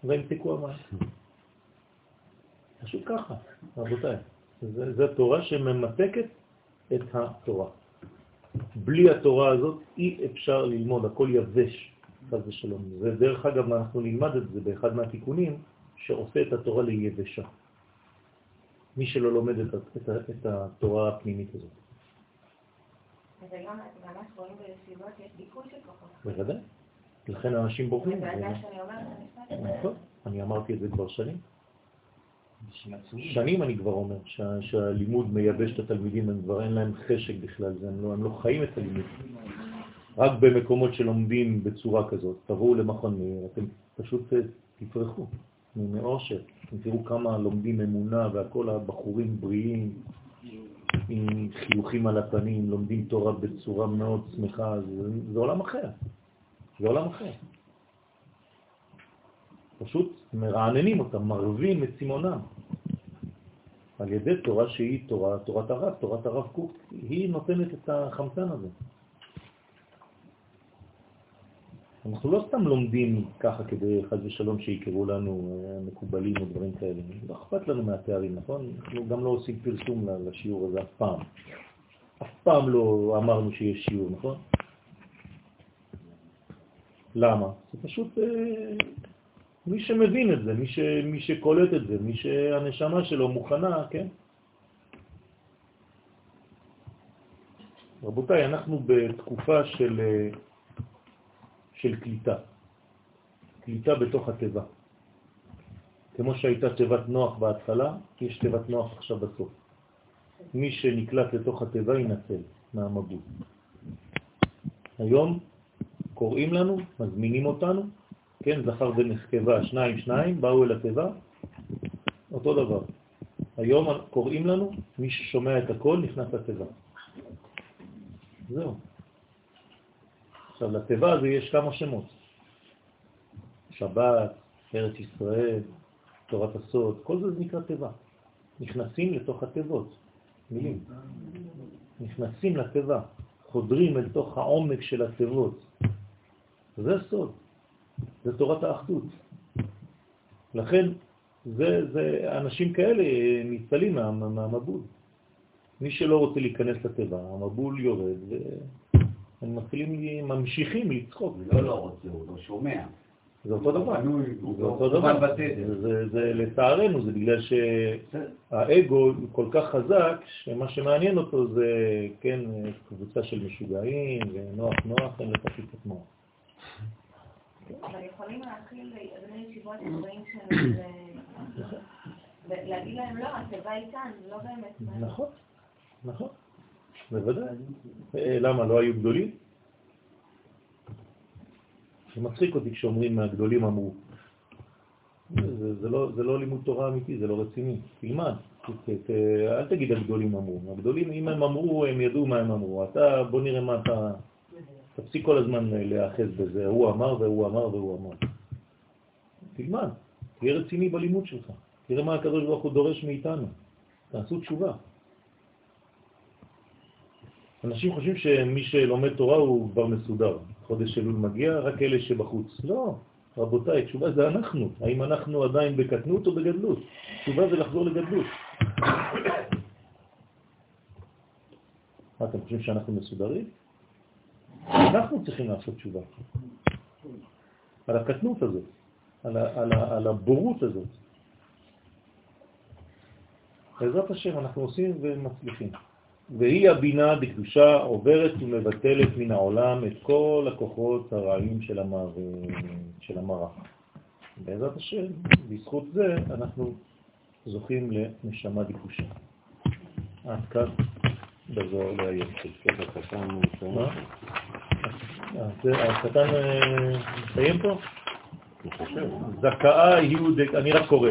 וימתקו המים. פשוט ככה, רבותיי. זה תורה שממתקת את התורה. בלי התורה הזאת אי אפשר ללמוד, הכל יבש, חס ושלום. זה דרך אגב, אנחנו נלמד את זה באחד מהתיקונים, שעושה את התורה ליבשה. מי שלא לומד את, את, את התורה הפנימית הזאת. אז היום ממש רואים בישיבות יש דיכוי של כוחות. בוודאי. לכן אנשים בוכים. זה מה שאני אומרת, המשפט הזה. נכון, אני אמרתי את זה כבר שנים. שנים אני כבר אומר שה- שהלימוד מייבש את התלמידים, הם כבר אין להם חשק בכלל, זה, הם, לא, הם לא חיים את הלימוד. רק במקומות שלומדים בצורה כזאת, תבואו למכון מאיר, אתם פשוט אה, תפרחו מאושר. אתם תראו כמה לומדים אמונה והכל הבחורים בריאים, עם חיוכים על הפנים, לומדים תורה בצורה מאוד שמחה, זה, זה עולם אחר. זה עולם אחר. פשוט מרעננים אותם, מרווים את צימונם. על ידי תורה שהיא תורה, תורת הרב, תורת הרב קוק, היא נותנת את החמצן הזה. אנחנו לא סתם לומדים ככה כדי חז ושלום שיקראו לנו אה, מקובלים או דברים כאלה. לא אכפת לנו מהתארים, נכון? אנחנו גם לא עושים פרסום לשיעור הזה אף פעם. אף פעם לא אמרנו שיש שיעור, נכון? למה? זה פשוט אה, מי שמבין את זה, מי, ש, מי שקולט את זה, מי שהנשמה שלו מוכנה, כן? רבותיי, אנחנו בתקופה של, אה, של קליטה, קליטה בתוך הטבע. כמו שהייתה תיבת נוח בהתחלה, יש תיבת נוח עכשיו בסוף. מי שנקלט לתוך הטבע ינצל מהמבול. היום קוראים לנו, מזמינים אותנו, כן, זכר ונקבה, שניים שניים, באו אל הטבע, אותו דבר. היום קוראים לנו, מי ששומע את הכל נכנס לטבע. זהו. עכשיו, לטבע הזה יש כמה שמות. שבת, ארץ ישראל, תורת הסוד, כל זה, נקרא טבע. נכנסים לתוך הטבעות, מילים. נכנסים לטבע, חודרים אל תוך העומק של הטבעות. זה הסוד, זה תורת האחדות. לכן, זה, זה, אנשים כאלה ניצלים מה, מהמבול. מי שלא רוצה להיכנס לטבע, המבול יורד והם מתחילים, ממשיכים לצחוק. לא לא רוצה, הוא לא שומע. זה אותו דבר. זה לא אותו דבר. זה, לצערנו, זה בגלל שהאגו הוא כל כך חזק, שמה שמעניין אותו זה, כן, קבוצה של משוגעים, ונוח נוח, אין לתפקיד את מוח. אבל יכולים להתחיל בני ישיבות דברים שהם... ולהגיד להם, לא, התיבה איתן, לא באמת... נכון, נכון, בוודאי. אה, למה, לא היו גדולים? זה מצחיק אותי כשאומרים מהגדולים אמרו. זה, לא, לא לימוד תורה אמיתי, זה לא רציני. תלמד, אל תגיד הגדולים אמרו. הגדולים, אם הם אמרו, הם ידעו מה הם אמרו. אתה, בוא נראה מה אתה... תפסיק כל הזמן להאחז בזה. הוא אמר והוא אמר והוא אמר. תלמד, תהיה רציני בלימוד שלך. תראה מה הקדוש הוא דורש מאיתנו. תעשו תשובה. אנשים חושבים שמי שלומד תורה הוא כבר מסודר. חודש אלול מגיע, רק אלה שבחוץ. לא, רבותיי, תשובה זה אנחנו. האם אנחנו עדיין בקטנות או בגדלות? תשובה זה לחזור לגדלות. מה, אתם חושבים שאנחנו מסודרים? אנחנו צריכים לעשות תשובה. על הקטנות הזאת, על, על, על הבורות הזאת. בעזרת השם אנחנו עושים ומצליחים. והיא הבינה בקדושה עוברת ומבטלת מן העולם את כל הכוחות הרעים של, המר... של המראה. בעזרת השם, בזכות זה אנחנו זוכים לנשמה בקדושה. עד כאן בזוהר להיום. אה, הקטן אה, מסיים פה? זכאה יהיו, ד- אני רק קורא,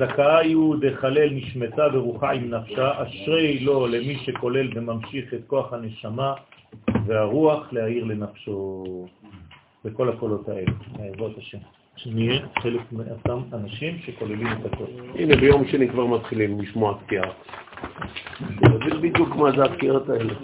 זכאה יהיו דחלל נשמתה ורוחה עם נפשה, אשרי לו למי שכולל וממשיך את כוח הנשמה והרוח להעיר לנפשו בכל הקולות האלה, בעזרת השם. שנהיה חלק מאותם אנשים שכוללים את הכל. הנה, ביום שני כבר מתחילים לשמוע תקיעה. זה בדיוק מה זה התקיעות האלה.